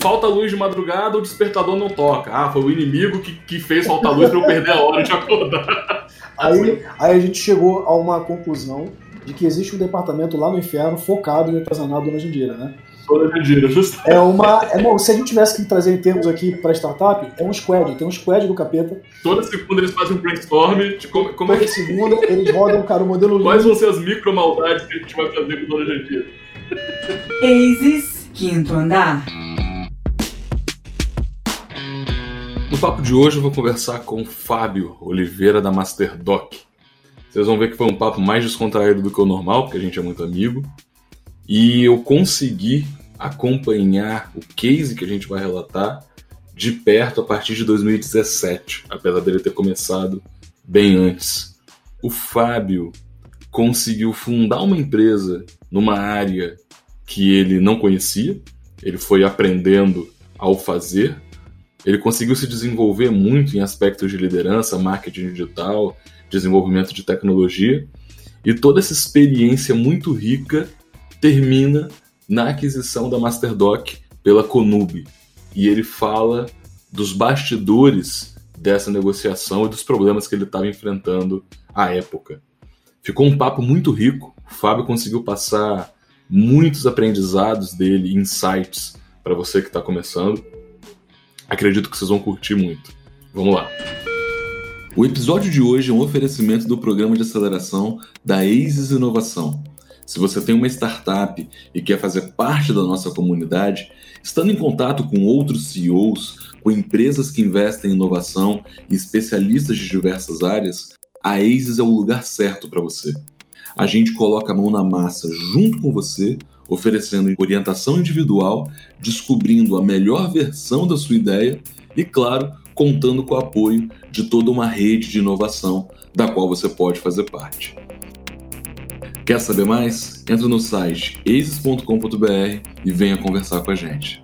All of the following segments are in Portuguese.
falta luz de madrugada, o despertador não toca. Ah, foi o inimigo que, que fez faltar luz para eu perder a hora de acordar. Aí, aí a gente chegou a uma conclusão de que existe um departamento lá no inferno focado em artesanato Dona Jandira, né? Dona Jandira, justamente. É uma. É, bom, se a gente tivesse que trazer em termos aqui para startup, é um squad, tem um squad do capeta. Toda segunda eles fazem um brainstorm de como, como Toda é que. segunda eles rodam, cara, o modelo Quais vão ser as micro maldades que a gente vai fazer com Dona Jandira? Aces, quinto andar. No papo de hoje eu vou conversar com o Fábio Oliveira da Masterdoc. Vocês vão ver que foi um papo mais descontraído do que o normal, porque a gente é muito amigo. E eu consegui acompanhar o case que a gente vai relatar de perto a partir de 2017, apesar dele ter começado bem antes. O Fábio conseguiu fundar uma empresa numa área que ele não conhecia, ele foi aprendendo ao fazer, ele conseguiu se desenvolver muito em aspectos de liderança, marketing digital, desenvolvimento de tecnologia, e toda essa experiência muito rica termina na aquisição da Masterdoc pela Conube. E ele fala dos bastidores dessa negociação e dos problemas que ele estava enfrentando à época. Ficou um papo muito rico. O Fábio conseguiu passar muitos aprendizados dele, insights para você que está começando. Acredito que vocês vão curtir muito. Vamos lá. O episódio de hoje é um oferecimento do programa de aceleração da ASIS Inovação. Se você tem uma startup e quer fazer parte da nossa comunidade, estando em contato com outros CEOs, com empresas que investem em inovação e especialistas de diversas áreas, a ASIS é o lugar certo para você. A gente coloca a mão na massa junto com você, oferecendo orientação individual, descobrindo a melhor versão da sua ideia e, claro, contando com o apoio de toda uma rede de inovação da qual você pode fazer parte. Quer saber mais? Entra no site aces.com.br e venha conversar com a gente.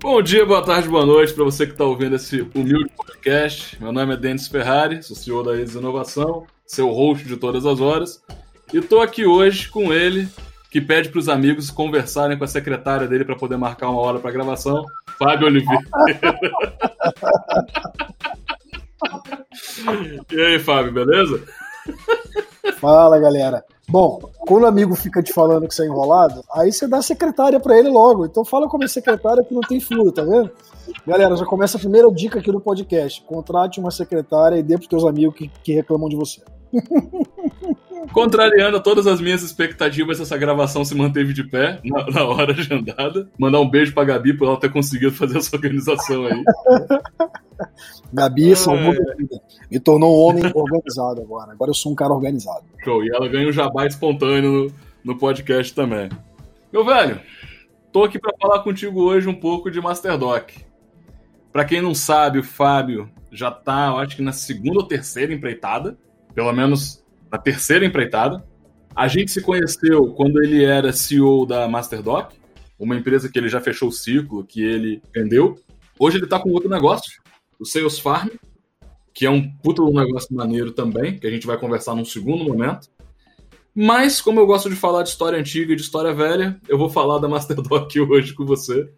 Bom dia, boa tarde, boa noite para você que está ouvindo esse humilde podcast. Meu nome é Denis Ferrari, sou CEO da Aces Inovação, seu host de todas as horas, e estou aqui hoje com ele, que pede para os amigos conversarem com a secretária dele para poder marcar uma hora para gravação, Fábio Oliveira. e aí, Fábio, beleza? Fala, galera. Bom, quando o amigo fica te falando que você é enrolado, aí você dá secretária pra ele logo. Então fala como é secretária que não tem furo, tá vendo? Galera, já começa a primeira dica aqui no podcast. Contrate uma secretária e dê pros teus amigos que, que reclamam de você. Contrariando todas as minhas expectativas, essa gravação se manteve de pé na, na hora agendada. Mandar um beijo pra Gabi por ela ter conseguido fazer essa organização aí. Gabi salvou minha vida. Me tornou um homem organizado agora. Agora eu sou um cara organizado. Show. E ela ganha um jabá espontâneo no, no podcast também. Meu velho, tô aqui para falar contigo hoje um pouco de Masterdoc. Para quem não sabe, o Fábio já tá, eu acho que na segunda ou terceira empreitada, pelo menos na terceira empreitada. A gente se conheceu quando ele era CEO da Masterdoc, uma empresa que ele já fechou o ciclo, que ele vendeu. Hoje ele está com outro negócio, o Sales Farm, que é um puta negócio maneiro também, que a gente vai conversar num segundo momento. Mas, como eu gosto de falar de história antiga e de história velha, eu vou falar da Masterdoc hoje com você.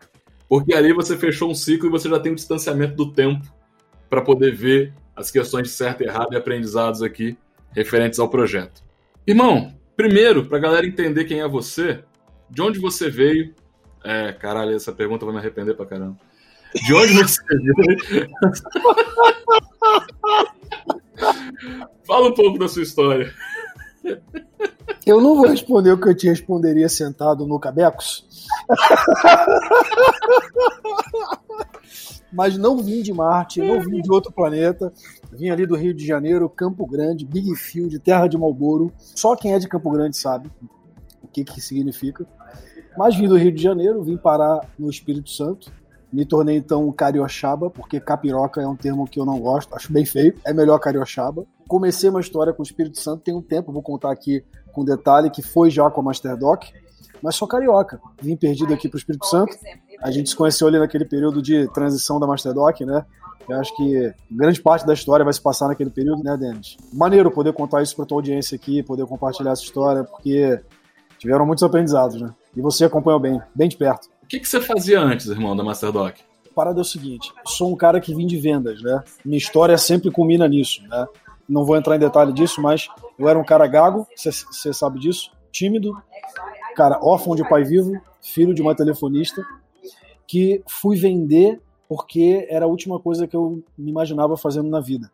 Porque ali você fechou um ciclo e você já tem o distanciamento do tempo para poder ver as questões de certo e errado e aprendizados aqui referentes ao projeto. Irmão, primeiro, para a galera entender quem é você, de onde você veio. É, caralho, essa pergunta vai me arrepender pra caramba. De onde você veio? Fala um pouco da sua história. Eu não vou responder o que eu te responderia sentado no Cabecos. Mas não vim de Marte, não vim de outro planeta. Vim ali do Rio de Janeiro, Campo Grande, Big Field, terra de Malboro. Só quem é de Campo Grande sabe o que que significa. Mas vim do Rio de Janeiro, vim parar no Espírito Santo. Me tornei então cariochaba, porque capiroca é um termo que eu não gosto, acho bem feio. É melhor cariochaba. Comecei uma história com o Espírito Santo tem um tempo, vou contar aqui com detalhe, que foi já com a Masterdoc, mas sou carioca. Vim perdido aqui para o Espírito Santo. A gente se conheceu ali naquele período de transição da Masterdoc, né? Eu acho que grande parte da história vai se passar naquele período, né, Denis? Maneiro poder contar isso para tua audiência aqui, poder compartilhar essa história, porque tiveram muitos aprendizados, né? E você acompanhou bem, bem de perto. O que, que você fazia antes, irmão, da MasterDoc? A parada é o seguinte, sou um cara que vim de vendas, né? Minha história sempre culmina nisso, né? Não vou entrar em detalhe disso, mas eu era um cara gago, você sabe disso, tímido, cara órfão de pai vivo, filho de uma telefonista, que fui vender porque era a última coisa que eu me imaginava fazendo na vida.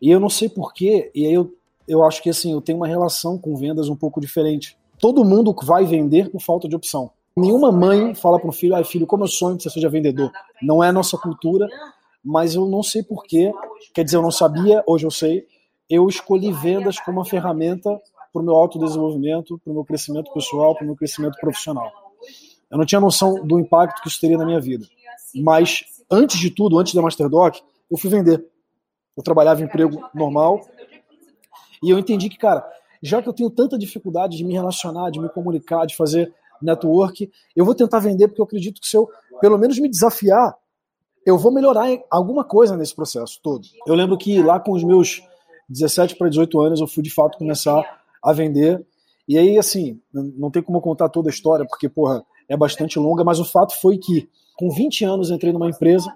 E eu não sei porquê, e aí eu, eu acho que assim, eu tenho uma relação com vendas um pouco diferente. Todo mundo vai vender por falta de opção. Nenhuma mãe fala para o filho, ai filho, como eu sonho que você seja vendedor. Não é a nossa cultura, mas eu não sei porquê. Quer dizer, eu não sabia, hoje eu sei. Eu escolhi vendas como uma ferramenta para o meu autodesenvolvimento, para o meu crescimento pessoal, para o meu crescimento profissional. Eu não tinha noção do impacto que isso teria na minha vida. Mas, antes de tudo, antes da Masterdoc, eu fui vender. Eu trabalhava em emprego normal e eu entendi que, cara, já que eu tenho tanta dificuldade de me relacionar, de me comunicar, de fazer network, eu vou tentar vender porque eu acredito que se eu, pelo menos, me desafiar, eu vou melhorar alguma coisa nesse processo todo. Eu lembro que lá com os meus 17 para 18 anos eu fui de fato começar a vender. E aí, assim, não tem como contar toda a história, porque, porra, é bastante longa, mas o fato foi que, com 20 anos, entrei numa empresa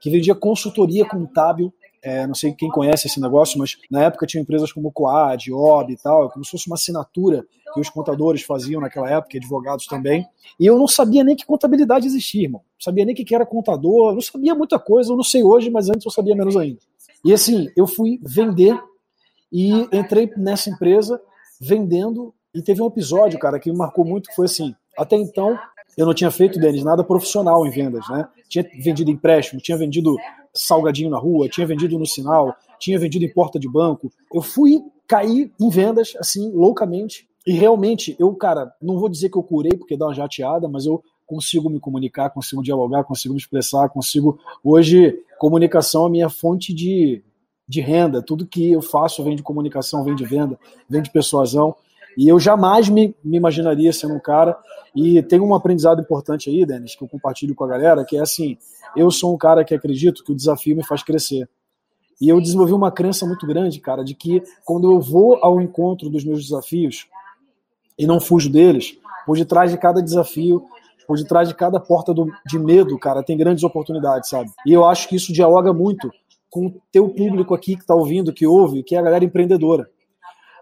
que vendia consultoria contábil. É, não sei quem conhece esse negócio, mas na época tinha empresas como Coad, OB e tal, como se fosse uma assinatura que os contadores faziam naquela época, advogados também. E eu não sabia nem que contabilidade existia, irmão. Não sabia nem que era contador, não sabia muita coisa, eu não sei hoje, mas antes eu sabia menos ainda. E assim, eu fui vender e entrei nessa empresa vendendo. E teve um episódio, cara, que me marcou muito, que foi assim: até então, eu não tinha feito, Denis, nada profissional em vendas, né? Tinha vendido empréstimo, tinha vendido salgadinho na rua, tinha vendido no sinal, tinha vendido em porta de banco. Eu fui cair em vendas, assim, loucamente. E realmente, eu, cara, não vou dizer que eu curei porque dá uma jateada, mas eu consigo me comunicar, consigo dialogar, consigo me expressar, consigo. Hoje, comunicação é a minha fonte de, de renda. Tudo que eu faço vem de comunicação, vem de venda, vem de persuasão. E eu jamais me, me imaginaria sendo um cara. E tem um aprendizado importante aí, Denis, que eu compartilho com a galera, que é assim: eu sou um cara que acredito que o desafio me faz crescer. E eu desenvolvi uma crença muito grande, cara, de que quando eu vou ao encontro dos meus desafios e não fujo deles, por detrás de cada desafio, por detrás de cada porta do, de medo, cara, tem grandes oportunidades, sabe? E eu acho que isso dialoga muito com o teu público aqui que está ouvindo, que ouve, que é a galera empreendedora.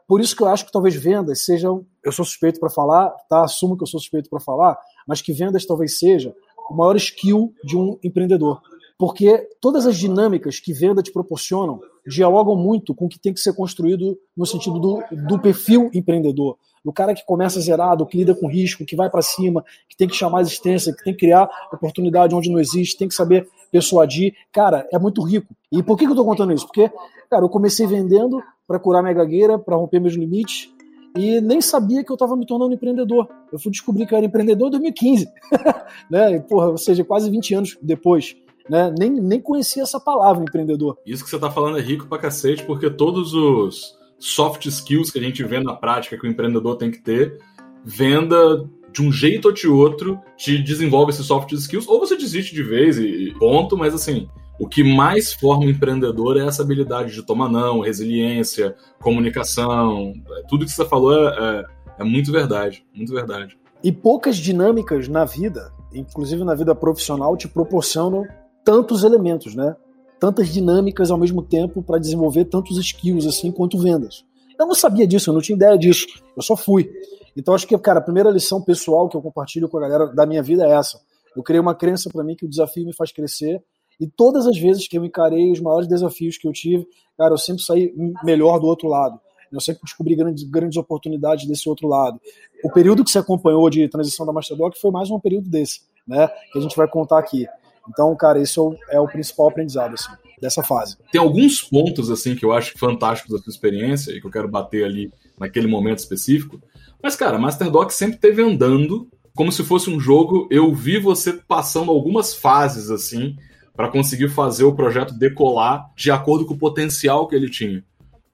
Por isso que eu acho que talvez vendas sejam, eu sou suspeito para falar, tá? Assumo que eu sou suspeito para falar, mas que vendas talvez seja o maior skill de um empreendedor. Porque todas as dinâmicas que venda te proporcionam dialogam muito com o que tem que ser construído no sentido do, do perfil empreendedor. Do cara que começa zerado, que lida com risco, que vai para cima, que tem que chamar a existência, que tem que criar oportunidade onde não existe, tem que saber persuadir. Cara, é muito rico. E por que, que eu estou contando isso? Porque, cara, eu comecei vendendo para curar minha gagueira, para romper meus limites, e nem sabia que eu estava me tornando empreendedor. Eu fui descobrir que eu era empreendedor em 2015, né? Porra, ou seja, quase 20 anos depois. Né? Nem, nem conhecia essa palavra, empreendedor. Isso que você está falando é rico pra cacete, porque todos os soft skills que a gente vê na prática que o empreendedor tem que ter, venda de um jeito ou de outro te desenvolve esses soft skills, ou você desiste de vez e ponto, mas assim, o que mais forma o empreendedor é essa habilidade de tomar não, resiliência, comunicação. Tudo que você falou é, é, é muito verdade, muito verdade. E poucas dinâmicas na vida, inclusive na vida profissional, te proporcionam tantos elementos, né? Tantas dinâmicas ao mesmo tempo para desenvolver tantos skills assim quanto vendas. Eu não sabia disso, eu não tinha ideia disso. Eu só fui. Então acho que, cara, a primeira lição pessoal que eu compartilho com a galera da minha vida é essa. Eu criei uma crença para mim que o desafio me faz crescer e todas as vezes que eu encarei os maiores desafios que eu tive, cara, eu sempre saí melhor do outro lado. Eu sempre descobri grandes, grandes oportunidades desse outro lado. O período que você acompanhou de transição da Masterdoc foi mais um período desse, né? Que a gente vai contar aqui. Então, cara, isso é o principal aprendizado, assim, dessa fase. Tem alguns pontos, assim, que eu acho fantásticos da sua experiência e que eu quero bater ali naquele momento específico. Mas, cara, Masterdoc sempre teve andando como se fosse um jogo. Eu vi você passando algumas fases, assim, para conseguir fazer o projeto decolar de acordo com o potencial que ele tinha.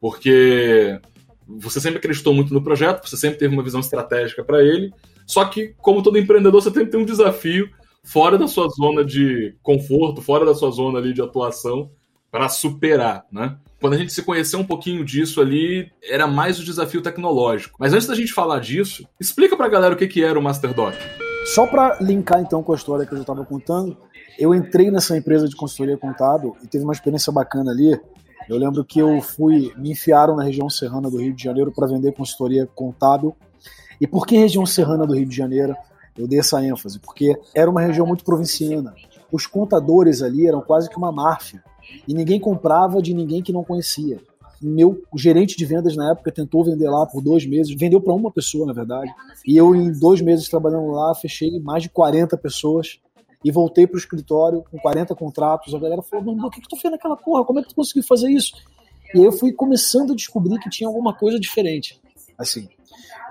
Porque você sempre acreditou muito no projeto, você sempre teve uma visão estratégica para ele, só que, como todo empreendedor, você sempre tem um desafio fora da sua zona de conforto, fora da sua zona ali de atuação, para superar, né? Quando a gente se conheceu um pouquinho disso ali, era mais o desafio tecnológico. Mas antes da gente falar disso, explica para a galera o que, que era o MasterDoc. Só para linkar então com a história que eu já estava contando, eu entrei nessa empresa de consultoria contábil e teve uma experiência bacana ali. Eu lembro que eu fui, me enfiaram na região serrana do Rio de Janeiro para vender consultoria contábil. E por que região serrana do Rio de Janeiro? Eu dei essa ênfase, porque era uma região muito provinciana. Os contadores ali eram quase que uma máfia. E ninguém comprava de ninguém que não conhecia. Meu gerente de vendas na época tentou vender lá por dois meses, vendeu para uma pessoa, na verdade. E eu, em dois meses trabalhando lá, fechei mais de 40 pessoas e voltei para o escritório com 40 contratos. A galera falou: Mano, o que, que tu fez naquela porra? Como é que tu conseguiu fazer isso? E aí eu fui começando a descobrir que tinha alguma coisa diferente. Assim,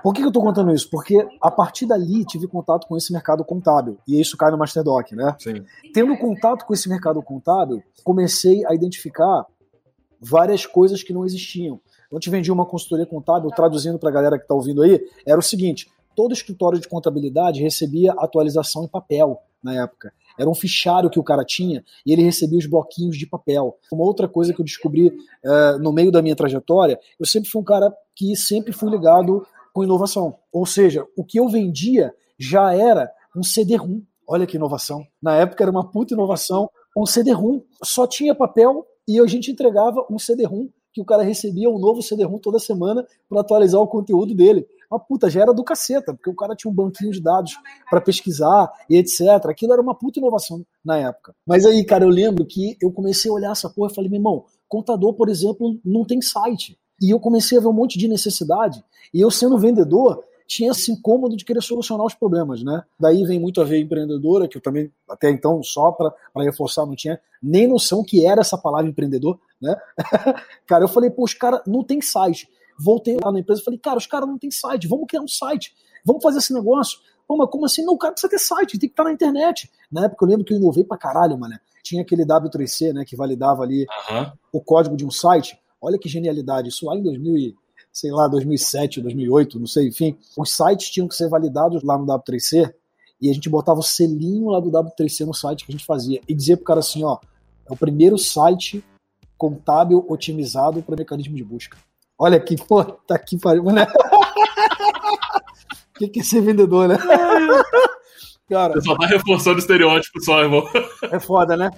por que, eu estou contando isso? Porque a partir dali tive contato com esse mercado contábil. E isso cai no Masterdoc, né? Sim. Tendo contato com esse mercado contábil, comecei a identificar várias coisas que não existiam. Eu te vendi uma consultoria contábil, traduzindo para a galera que está ouvindo aí, era o seguinte: todo escritório de contabilidade recebia atualização em papel na época. Era um fichário que o cara tinha e ele recebia os bloquinhos de papel. Uma outra coisa que eu descobri uh, no meio da minha trajetória, eu sempre fui um cara que sempre fui ligado com inovação. Ou seja, o que eu vendia já era um CD-ROM. Olha que inovação. Na época era uma puta inovação. Um CD-ROM só tinha papel e a gente entregava um CD-ROM que o cara recebia um novo CD-ROM toda semana para atualizar o conteúdo dele. Uma puta, já era do caceta, porque o cara tinha um banquinho de dados para pesquisar e etc. Aquilo era uma puta inovação na época. Mas aí, cara, eu lembro que eu comecei a olhar essa porra e falei, meu irmão, contador, por exemplo, não tem site. E eu comecei a ver um monte de necessidade. E eu, sendo vendedor, tinha esse incômodo de querer solucionar os problemas, né? Daí vem muito a ver empreendedora, que eu também, até então, só para reforçar, não tinha nem noção que era essa palavra empreendedor, né? cara, eu falei, pô, os caras não tem site. Voltei lá na empresa e falei, cara, os caras não tem site, vamos criar um site, vamos fazer esse negócio. Pô, mas como assim? Não, o cara precisa ter site, tem que estar na internet. Na época eu lembro que eu inovei pra caralho, mano. Tinha aquele W3C, né, que validava ali uhum. o código de um site. Olha que genialidade. Isso lá em 2000 sei lá, 2007, 2008, não sei, enfim. Os sites tinham que ser validados lá no W3C e a gente botava o selinho lá do W3C no site que a gente fazia e dizia pro cara assim, ó, é o primeiro site contábil otimizado para mecanismo de busca. Olha aqui, pô, tá aqui pariu, né? O que, que é ser vendedor, né? Cara, você só tá reforçando o estereótipo só, irmão. É foda, né?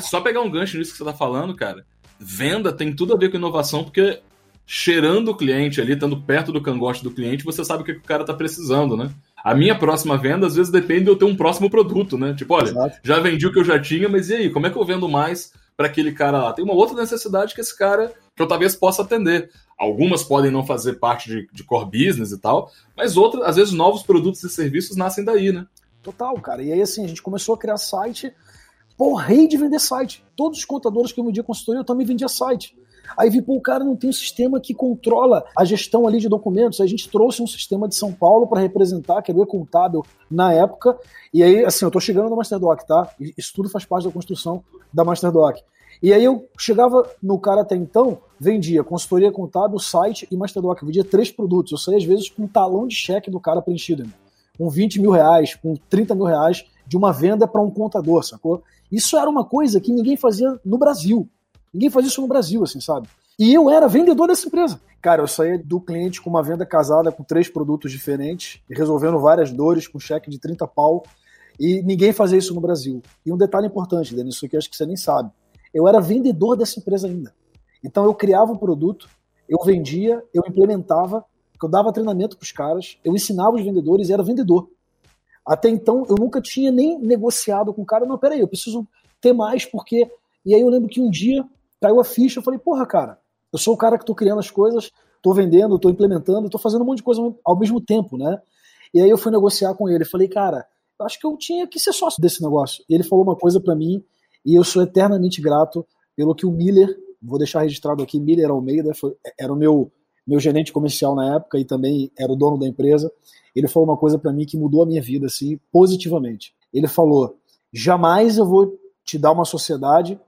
Só pegar um gancho nisso que você tá falando, cara. Venda tem tudo a ver com inovação, porque cheirando o cliente ali, estando perto do cangote do cliente, você sabe o que, o cara tá precisando, né? A minha próxima venda, às vezes, depende de eu ter um próximo produto, né? Tipo, olha, Exato. já vendi o que eu já tinha, mas e aí, como é que eu vendo mais para aquele cara lá? Tem uma outra necessidade que esse cara, que eu talvez possa atender. Algumas podem não fazer parte de, de core business e tal, mas outras, às vezes, novos produtos e serviços nascem daí, né? Total, cara. E aí, assim, a gente começou a criar site, porrei de vender site. Todos os contadores que eu vendia consultoria, eu também vendia site. Aí vi, pô, o cara não tem um sistema que controla a gestão ali de documentos. A gente trouxe um sistema de São Paulo para representar, que era o contábil na época. E aí, assim, eu tô chegando no Masterdoc, tá? Isso tudo faz parte da construção da Masterdoc. E aí eu chegava no cara até então, vendia consultoria contábil, site e Masterdoc. Eu vendia três produtos. Eu saía às vezes com um talão de cheque do cara preenchido. Né? Com 20 mil reais, com 30 mil reais de uma venda para um contador, sacou? Isso era uma coisa que ninguém fazia no Brasil. Ninguém faz isso no Brasil, assim, sabe? E eu era vendedor dessa empresa. Cara, eu saía do cliente com uma venda casada com três produtos diferentes, resolvendo várias dores com cheque de 30 pau. E ninguém fazia isso no Brasil. E um detalhe importante, Denis, isso aqui eu acho que você nem sabe. Eu era vendedor dessa empresa ainda. Então eu criava um produto, eu vendia, eu implementava, eu dava treinamento para os caras, eu ensinava os vendedores e era vendedor. Até então eu nunca tinha nem negociado com o cara, não, peraí, eu preciso ter mais, porque. E aí eu lembro que um dia caiu a ficha, eu falei, porra, cara, eu sou o cara que tô criando as coisas, tô vendendo, tô implementando, tô fazendo um monte de coisa ao mesmo tempo, né? E aí eu fui negociar com ele, falei, cara, acho que eu tinha que ser sócio desse negócio. E ele falou uma coisa para mim, e eu sou eternamente grato pelo que o Miller, vou deixar registrado aqui, Miller Almeida, foi, era o meu, meu gerente comercial na época e também era o dono da empresa. Ele falou uma coisa para mim que mudou a minha vida, assim, positivamente. Ele falou: jamais eu vou te dar uma sociedade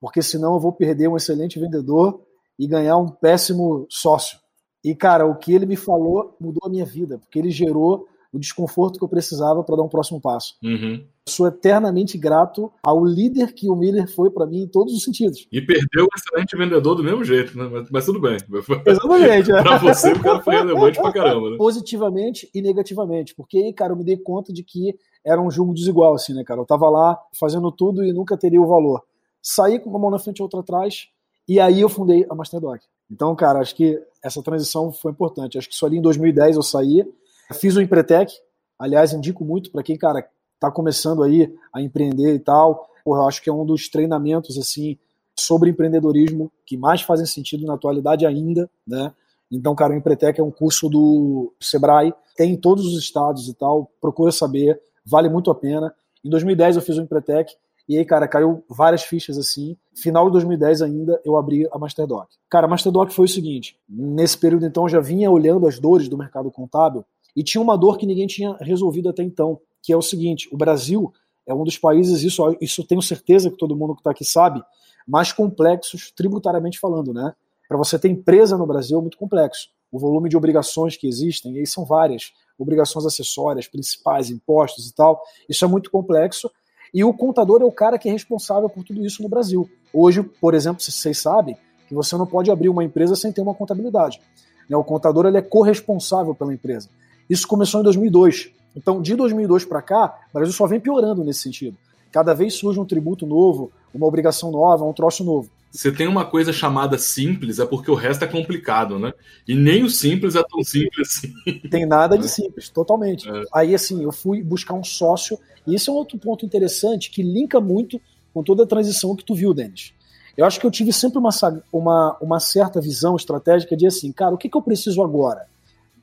porque senão eu vou perder um excelente vendedor e ganhar um péssimo sócio. E, cara, o que ele me falou mudou a minha vida, porque ele gerou o desconforto que eu precisava para dar um próximo passo. Uhum. Sou eternamente grato ao líder que o Miller foi para mim em todos os sentidos. E perdeu o excelente vendedor do mesmo jeito, né? Mas, mas tudo bem. Exatamente. para você, o cara foi relevante pra caramba, né? Positivamente e negativamente. Porque aí, cara, eu me dei conta de que era um jogo desigual, assim, né, cara? Eu tava lá fazendo tudo e nunca teria o valor. Saí com uma mão na frente e outra atrás, e aí eu fundei a Masterdoc. Então, cara, acho que essa transição foi importante. Acho que só ali em 2010 eu saí, fiz o Empretec. Aliás, indico muito para quem, cara, tá começando aí a empreender e tal. Eu acho que é um dos treinamentos, assim, sobre empreendedorismo que mais fazem sentido na atualidade ainda, né? Então, cara, o Empretec é um curso do Sebrae, tem em todos os estados e tal, procura saber, vale muito a pena. Em 2010 eu fiz o Empretec e aí, cara, caiu várias fichas assim. Final de 2010 ainda, eu abri a Masterdoc. Cara, a Masterdoc foi o seguinte: nesse período então eu já vinha olhando as dores do mercado contábil e tinha uma dor que ninguém tinha resolvido até então, que é o seguinte: o Brasil é um dos países, isso, isso tenho certeza que todo mundo que está aqui sabe, mais complexos tributariamente falando, né? Para você ter empresa no Brasil é muito complexo. O volume de obrigações que existem, e aí são várias, obrigações acessórias, principais, impostos e tal, isso é muito complexo e o contador é o cara que é responsável por tudo isso no Brasil. Hoje, por exemplo, vocês sabem que você não pode abrir uma empresa sem ter uma contabilidade. Né? O contador ele é corresponsável pela empresa. Isso começou em 2002. Então, de 2002 para cá, o Brasil só vem piorando nesse sentido. Cada vez surge um tributo novo, uma obrigação nova, um troço novo. Você tem uma coisa chamada simples, é porque o resto é complicado, né? E nem o simples é tão simples assim. Tem nada de simples, totalmente. É. Aí, assim, eu fui buscar um sócio, e esse é um outro ponto interessante que linka muito com toda a transição que tu viu, Denis. Eu acho que eu tive sempre uma, uma, uma certa visão estratégica de assim, cara, o que, que eu preciso agora?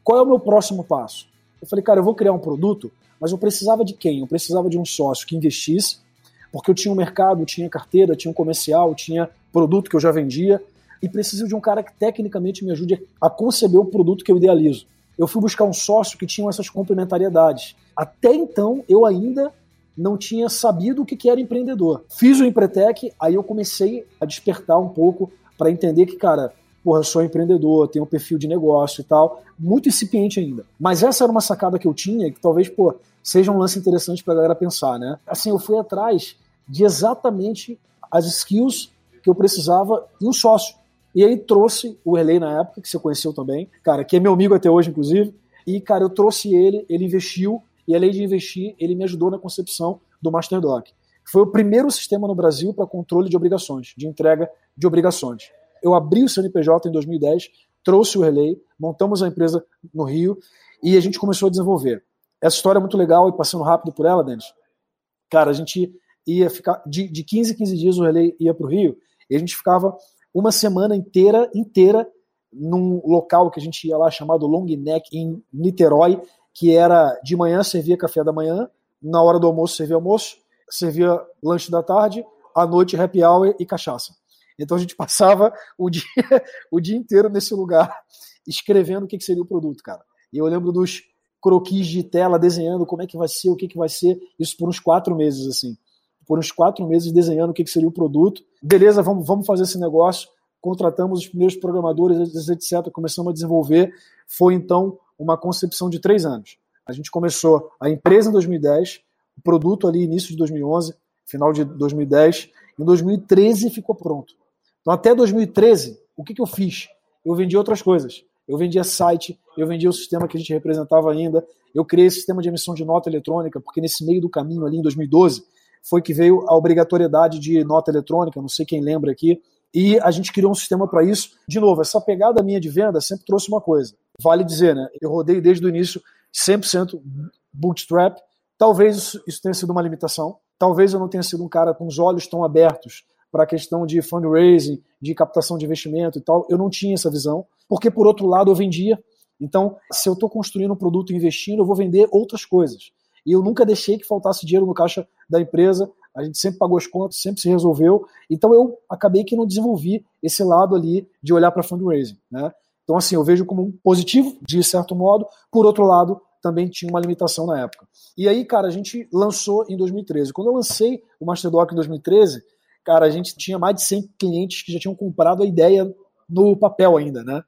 Qual é o meu próximo passo? Eu falei, cara, eu vou criar um produto, mas eu precisava de quem? Eu precisava de um sócio que investisse, porque eu tinha um mercado, tinha carteira, tinha um comercial, tinha produto que eu já vendia, e preciso de um cara que tecnicamente me ajude a conceber o produto que eu idealizo. Eu fui buscar um sócio que tinha essas complementariedades. Até então, eu ainda não tinha sabido o que era empreendedor. Fiz o Empretec, aí eu comecei a despertar um pouco para entender que, cara, porra, sou empreendedor, tenho um perfil de negócio e tal, muito incipiente ainda. Mas essa era uma sacada que eu tinha, que talvez, pô, seja um lance interessante para a galera pensar, né? Assim, eu fui atrás de exatamente as skills que eu precisava em um sócio. E aí trouxe o Erlei na época, que você conheceu também, cara, que é meu amigo até hoje, inclusive. E, cara, eu trouxe ele, ele investiu, e além de investir, ele me ajudou na concepção do MasterDoc. Foi o primeiro sistema no Brasil para controle de obrigações, de entrega de obrigações. Eu abri o CNPJ em 2010, trouxe o Relay, montamos a empresa no Rio e a gente começou a desenvolver. Essa história é muito legal e passando rápido por ela, Denis. Cara, a gente ia ficar de, de 15 em 15 dias o Relay ia para o Rio e a gente ficava uma semana inteira, inteira, num local que a gente ia lá chamado Long Neck, em Niterói, que era de manhã servia café da manhã, na hora do almoço servia almoço, servia lanche da tarde, à noite happy hour e cachaça. Então a gente passava o dia, o dia inteiro nesse lugar escrevendo o que, seria o produto, cara. E eu lembro dos croquis de tela desenhando como é que vai ser, o que, que vai ser, isso por uns quatro meses, assim por uns quatro meses desenhando o que, seria o produto. Beleza, vamos, vamos fazer esse negócio. Contratamos os primeiros programadores, etc. Começamos a desenvolver. Foi então uma concepção de três anos. A gente começou a empresa em 2010, o produto ali início de 2011, final de 2010. Em 2013 ficou pronto. Então até 2013, o que, que eu fiz? Eu vendi outras coisas. Eu vendia site, eu vendia o sistema que a gente representava ainda, eu criei sistema de emissão de nota eletrônica, porque nesse meio do caminho ali em 2012, foi que veio a obrigatoriedade de nota eletrônica, não sei quem lembra aqui, e a gente criou um sistema para isso. De novo, essa pegada minha de venda sempre trouxe uma coisa. Vale dizer, né? Eu rodei desde o início 100% bootstrap. Talvez isso tenha sido uma limitação. Talvez eu não tenha sido um cara com os olhos tão abertos para a questão de fundraising, de captação de investimento e tal. Eu não tinha essa visão, porque por outro lado eu vendia. Então, se eu estou construindo um produto e investindo, eu vou vender outras coisas e eu nunca deixei que faltasse dinheiro no caixa da empresa. A gente sempre pagou as contas, sempre se resolveu. Então eu acabei que não desenvolvi esse lado ali de olhar para fundraising, né? Então assim, eu vejo como um positivo de certo modo. Por outro lado, também tinha uma limitação na época. E aí, cara, a gente lançou em 2013. Quando eu lancei o Masterdoc em 2013, cara, a gente tinha mais de 100 clientes que já tinham comprado a ideia no papel ainda, né?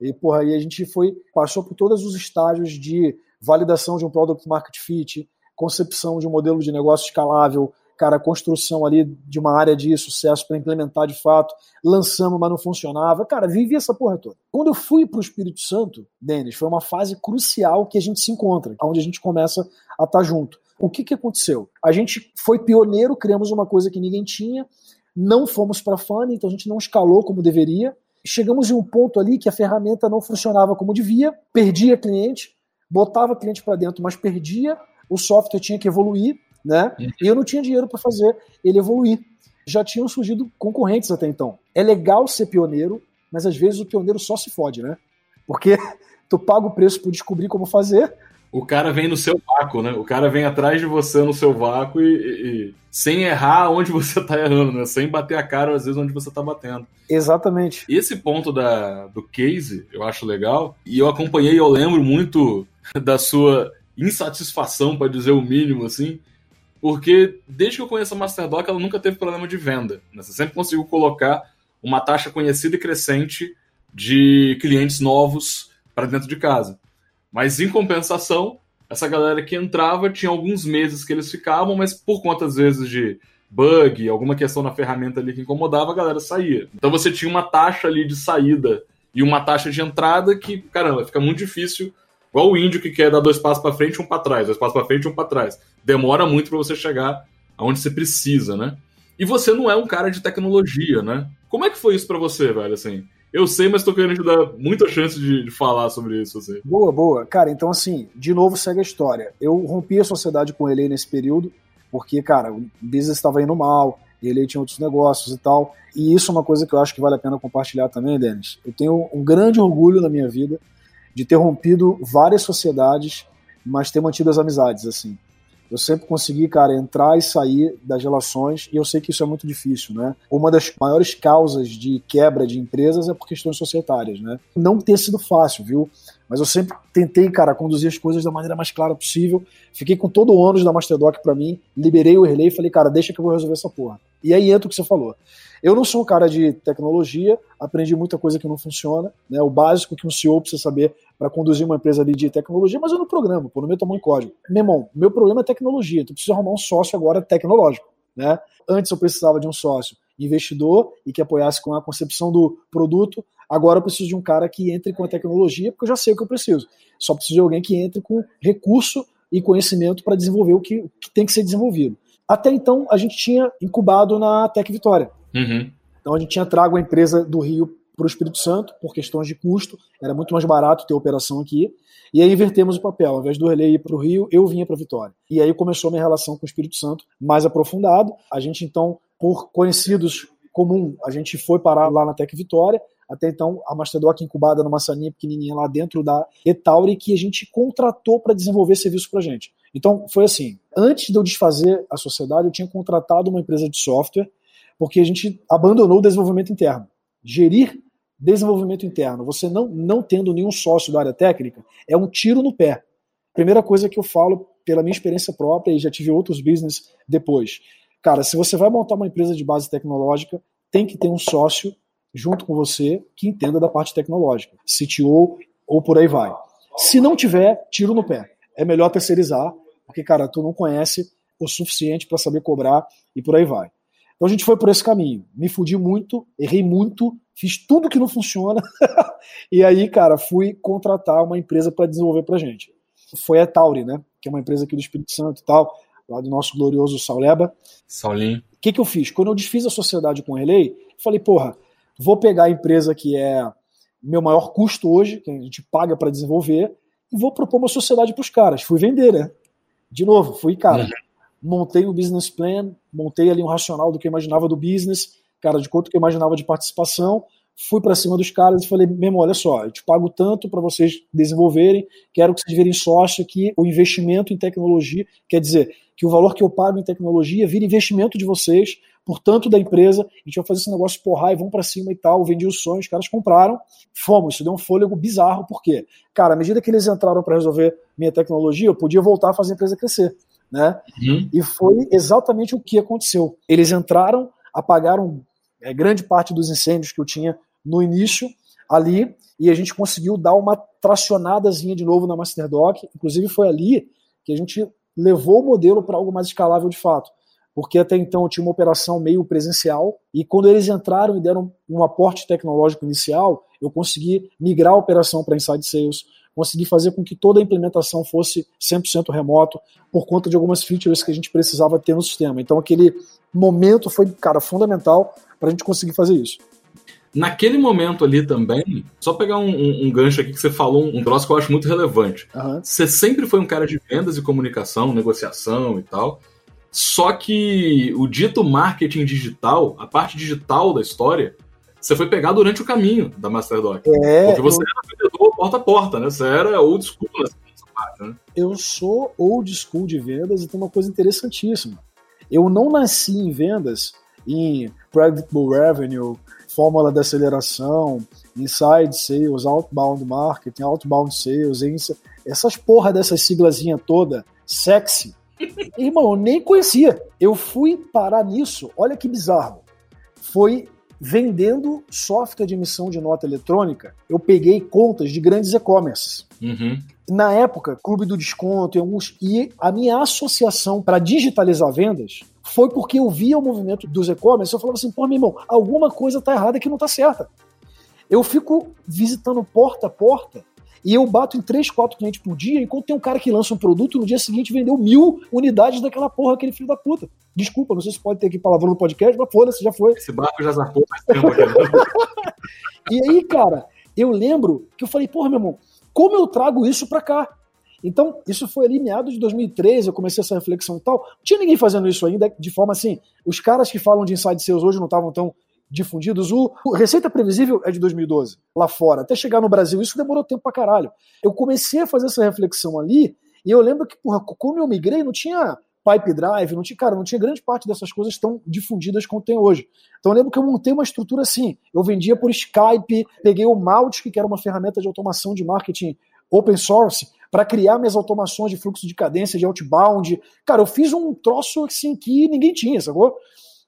E, porra, aí a gente foi, passou por todos os estágios de validação de um product market fit, concepção de um modelo de negócio escalável, cara, construção ali de uma área de sucesso para implementar de fato, lançamos, mas não funcionava. Cara, vivi essa porra toda. Quando eu fui para o Espírito Santo, Denis, foi uma fase crucial que a gente se encontra, onde a gente começa a estar tá junto. O que, que aconteceu? A gente foi pioneiro, criamos uma coisa que ninguém tinha, não fomos para fã, então a gente não escalou como deveria. Chegamos em um ponto ali que a ferramenta não funcionava como devia, perdia cliente, botava cliente para dentro, mas perdia, o software tinha que evoluir, né? Uhum. E eu não tinha dinheiro para fazer ele evoluir. Já tinham surgido concorrentes até então. É legal ser pioneiro, mas às vezes o pioneiro só se fode, né? Porque tu paga o preço por descobrir como fazer. O cara vem no seu vácuo, né? O cara vem atrás de você no seu vácuo e, e, e sem errar onde você tá errando, né? Sem bater a cara, às vezes, onde você tá batendo. Exatamente. Esse ponto da, do case eu acho legal. E eu acompanhei, eu lembro muito da sua insatisfação, para dizer o mínimo, assim, porque desde que eu conheço a Masterdoc, ela nunca teve problema de venda. Né? Você sempre conseguiu colocar uma taxa conhecida e crescente de clientes novos para dentro de casa. Mas em compensação, essa galera que entrava tinha alguns meses que eles ficavam, mas por às vezes de bug, alguma questão na ferramenta ali que incomodava, a galera saía. Então você tinha uma taxa ali de saída e uma taxa de entrada que, caramba, fica muito difícil Igual o índio que quer dar dois passos para frente um para trás, dois passos para frente um para trás. Demora muito para você chegar aonde você precisa, né? E você não é um cara de tecnologia, né? Como é que foi isso para você, velho? Assim, eu sei, mas tô querendo te dar muita chance de, de, falar sobre isso. Assim. Boa, boa. Cara, então assim, de novo segue a história. Eu rompi a sociedade com ele nesse período, porque, cara, o business estava indo mal, ele tinha outros negócios e tal. E isso é uma coisa que eu acho que vale a pena compartilhar também, Denis. Eu tenho um grande orgulho na minha vida de ter rompido várias sociedades, mas ter mantido as amizades, assim. Eu sempre consegui, cara, entrar e sair das relações, e eu sei que isso é muito difícil, né? Uma das maiores causas de quebra de empresas é por questões societárias, né? Não ter sido fácil, viu? Mas eu sempre tentei, cara, conduzir as coisas da maneira mais clara possível. Fiquei com todo o ônus da Masterdoc para mim, liberei o relay e falei, cara, deixa que eu vou resolver essa porra. E aí entra o que você falou. Eu não sou um cara de tecnologia, aprendi muita coisa que não funciona, né? O básico que um CEO precisa saber para conduzir uma empresa ali de tecnologia, mas eu não programo, pô, não meto a mão em código. Meu irmão, meu problema é tecnologia, então eu preciso arrumar um sócio agora tecnológico, né? Antes eu precisava de um sócio investidor e que apoiasse com a concepção do produto, agora eu preciso de um cara que entre com a tecnologia, porque eu já sei o que eu preciso. Só preciso de alguém que entre com recurso e conhecimento para desenvolver o que, que tem que ser desenvolvido. Até então, a gente tinha incubado na Tech Vitória. Uhum. Então, a gente tinha trago a empresa do Rio para o Espírito Santo, por questões de custo, era muito mais barato ter operação aqui. E aí invertemos o papel, ao invés do Relay ir para o Rio, eu vinha para Vitória. E aí começou minha relação com o Espírito Santo mais aprofundado. A gente então, por conhecidos comum, a gente foi parar lá na Tec Vitória. Até então, a Masterdoc incubada numa salinha pequenininha lá dentro da Etauri, que a gente contratou para desenvolver serviço para gente. Então, foi assim: antes de eu desfazer a sociedade, eu tinha contratado uma empresa de software, porque a gente abandonou o desenvolvimento interno. Gerir desenvolvimento interno, você não, não tendo nenhum sócio da área técnica, é um tiro no pé. Primeira coisa que eu falo pela minha experiência própria, e já tive outros business depois. Cara, se você vai montar uma empresa de base tecnológica, tem que ter um sócio junto com você que entenda da parte tecnológica, CTO ou por aí vai. Se não tiver, tiro no pé. É melhor terceirizar, porque, cara, tu não conhece o suficiente para saber cobrar e por aí vai. Então a gente foi por esse caminho. Me fudi muito, errei muito, fiz tudo que não funciona. e aí, cara, fui contratar uma empresa para desenvolver pra gente. Foi a Tauri, né? Que é uma empresa aqui do Espírito Santo e tal, lá do nosso glorioso Sauleba. Saulinho. O que, que eu fiz? Quando eu desfiz a sociedade com o Relay, falei, porra, vou pegar a empresa que é meu maior custo hoje, que a gente paga para desenvolver, e vou propor uma sociedade para os caras. Fui vender, né? De novo, fui, cara, uhum montei um business plan, montei ali um racional do que eu imaginava do business, cara, de quanto que eu imaginava de participação, fui para cima dos caras e falei, mesmo, olha só, eu te pago tanto para vocês desenvolverem, quero que vocês virem sócio aqui, o investimento em tecnologia, quer dizer, que o valor que eu pago em tecnologia vira investimento de vocês, portanto da empresa, a gente vai fazer esse negócio porrar e vão para cima e tal, vendi os sonhos, os caras compraram, fomos, isso deu um fôlego bizarro, por quê? Cara, à medida que eles entraram para resolver minha tecnologia, eu podia voltar a fazer a empresa crescer né? Uhum. E foi exatamente o que aconteceu. Eles entraram, apagaram é, grande parte dos incêndios que eu tinha no início ali, e a gente conseguiu dar uma tracionadazinha de novo na Masterdoc. Inclusive foi ali que a gente levou o modelo para algo mais escalável de fato. Porque até então tinha uma operação meio presencial, e quando eles entraram e deram um aporte tecnológico inicial, eu consegui migrar a operação para Inside Sales, consegui fazer com que toda a implementação fosse 100% remoto, por conta de algumas features que a gente precisava ter no sistema. Então aquele momento foi, cara, fundamental para a gente conseguir fazer isso. Naquele momento ali também, só pegar um, um, um, gancho aqui que você falou, um troço que eu acho muito relevante. Uhum. Você sempre foi um cara de vendas e comunicação, negociação e tal. Só que o dito marketing digital, a parte digital da história, você foi pegar durante o caminho da Masterdoc. É, porque você eu... era vendedor porta a porta, né? Você era old school nessa parte, né? Eu sou old school de vendas e tem uma coisa interessantíssima. Eu não nasci em vendas, em predictable revenue, fórmula de aceleração, inside sales, outbound marketing, outbound sales, essas porra dessas siglazinha toda, sexy. Irmão, eu nem conhecia. Eu fui parar nisso, olha que bizarro. Foi vendendo software de emissão de nota eletrônica, eu peguei contas de grandes e-commerce. Uhum. Na época, Clube do Desconto e alguns. E a minha associação para digitalizar vendas foi porque eu via o movimento dos e-commerce. Eu falava assim, pô, meu irmão, alguma coisa tá errada que não tá certa. Eu fico visitando porta a porta e eu bato em 3, 4 clientes por dia, enquanto tem um cara que lança um produto no dia seguinte vendeu mil unidades daquela porra, aquele filho da puta. Desculpa, não sei se pode ter aqui palavrão no podcast, mas foda-se, já foi. Esse barco já zarpou faz tempo aqui. e aí, cara, eu lembro que eu falei, porra, meu irmão, como eu trago isso pra cá? Então, isso foi ali meados de 2013, eu comecei essa reflexão e tal. Não tinha ninguém fazendo isso ainda de forma assim. Os caras que falam de inside sales hoje não estavam tão difundidos. O, o Receita Previsível é de 2012, lá fora. Até chegar no Brasil, isso demorou tempo pra caralho. Eu comecei a fazer essa reflexão ali, e eu lembro que, porra, quando eu migrei, não tinha pipe drive, não tinha, cara, não tinha grande parte dessas coisas tão difundidas como tem hoje. Então eu lembro que eu montei uma estrutura assim. Eu vendia por Skype, peguei o Mautic, que era uma ferramenta de automação de marketing open source, para criar minhas automações de fluxo de cadência, de outbound. Cara, eu fiz um troço assim que ninguém tinha, sacou?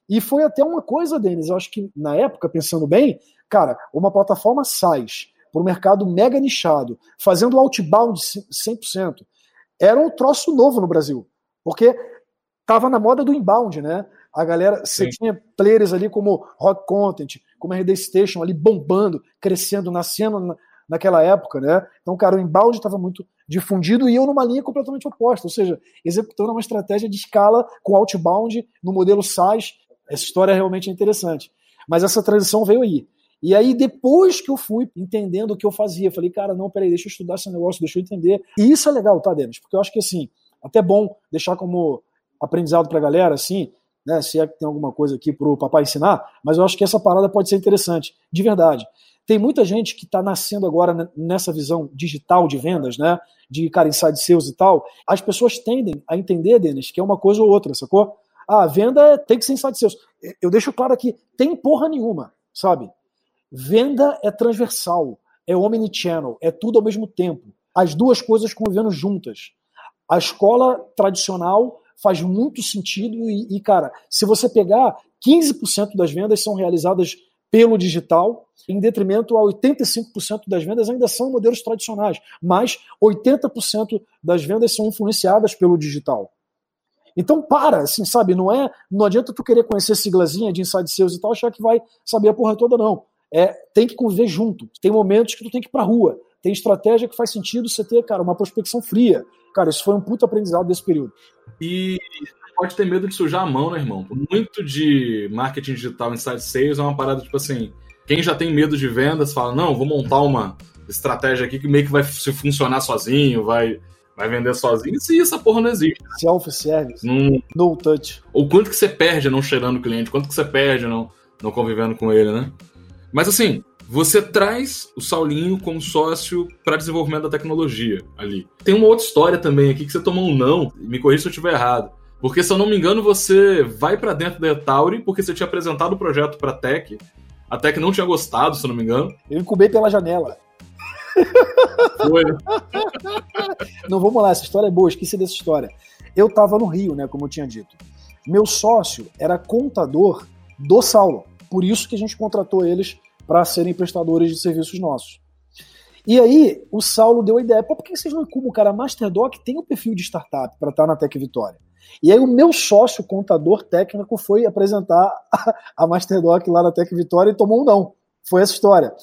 E foi até uma coisa, Denis, eu acho que na época, pensando bem, cara, uma plataforma SaaS para o mercado mega nichado, fazendo outbound 100%, era um troço novo no Brasil. Porque tava na moda do inbound, né? A galera, você tinha players ali como Rock Content, como RD Station ali bombando, crescendo, nascendo na, naquela época, né? Então, cara, o inbound estava muito difundido e eu numa linha completamente oposta, ou seja, executando uma estratégia de escala com outbound no modelo SaaS essa história é realmente interessante. Mas essa transição veio aí. E aí, depois que eu fui entendendo o que eu fazia, falei, cara, não, peraí, deixa eu estudar esse negócio, deixa eu entender. E isso é legal, tá, Denis? Porque eu acho que, assim, até bom deixar como aprendizado pra galera, assim, né, se é que tem alguma coisa aqui pro papai ensinar, mas eu acho que essa parada pode ser interessante, de verdade. Tem muita gente que está nascendo agora nessa visão digital de vendas, né? De, cara, inside sales e tal. As pessoas tendem a entender, Denis, que é uma coisa ou outra, sacou? Ah, a venda tem que ser inside. Eu deixo claro aqui, tem porra nenhuma, sabe? Venda é transversal, é omnichannel, é tudo ao mesmo tempo. As duas coisas convivendo juntas. A escola tradicional faz muito sentido e, e cara, se você pegar 15% das vendas são realizadas pelo digital, em detrimento a 85% das vendas ainda são modelos tradicionais, mas 80% das vendas são influenciadas pelo digital. Então para, assim, sabe? Não é, não adianta tu querer conhecer siglazinha de inside sales e tal, achar que vai saber a porra toda, não. É, tem que conviver junto. Tem momentos que tu tem que ir pra rua. Tem estratégia que faz sentido você ter, cara, uma prospecção fria. Cara, isso foi um puto aprendizado desse período. E pode ter medo de sujar a mão, né, irmão? Muito de marketing digital inside sales é uma parada tipo assim, quem já tem medo de vendas fala, não, vou montar uma estratégia aqui que meio que vai se funcionar sozinho, vai vai vender sozinho se essa porra não existe. Self-service. Não... No touch. O quanto que você perde não cheirando o cliente, quanto que você perde não, não convivendo com ele, né? Mas assim, você traz o Saulinho como sócio para desenvolvimento da tecnologia ali. Tem uma outra história também aqui que você tomou um não, me corrija se eu estiver errado. Porque, se eu não me engano, você vai para dentro da Etauri porque você tinha apresentado o projeto para a Tech. A Tech não tinha gostado, se eu não me engano. Eu incubei pela janela. Foi. Não, vamos lá, essa história é boa, esqueci dessa história. Eu estava no Rio, né, como eu tinha dito. Meu sócio era contador do Saulo, por isso que a gente contratou eles para serem prestadores de serviços nossos. E aí, o Saulo deu a ideia: por que vocês não incubam, cara? A Masterdoc tem um perfil de startup para estar na Tech Vitória. E aí, o meu sócio, contador técnico, foi apresentar a Masterdoc lá na Tech Vitória e tomou um não. Foi essa história.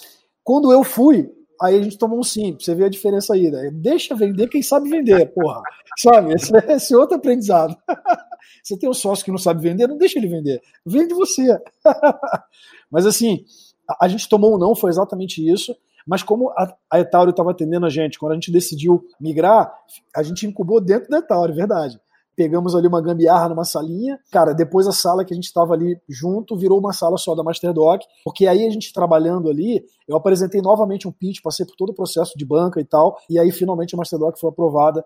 Quando eu fui, aí a gente tomou um sim, você vê a diferença aí, né? Deixa vender quem sabe vender, porra. Sabe? Esse, esse outro aprendizado. Você tem um sócio que não sabe vender, não deixa ele vender. Vende você. Mas assim, a, gente tomou um não, foi exatamente isso. Mas como a, a estava atendendo a gente, quando a gente decidiu migrar, a gente incubou dentro da Etauro, verdade. Pegamos ali uma gambiarra numa salinha. Cara, depois a sala que a gente estava ali junto virou uma sala só da Masterdoc, porque aí a gente trabalhando ali, eu apresentei novamente um pitch, passei por todo o processo de banca e tal, e aí finalmente a Masterdoc foi aprovada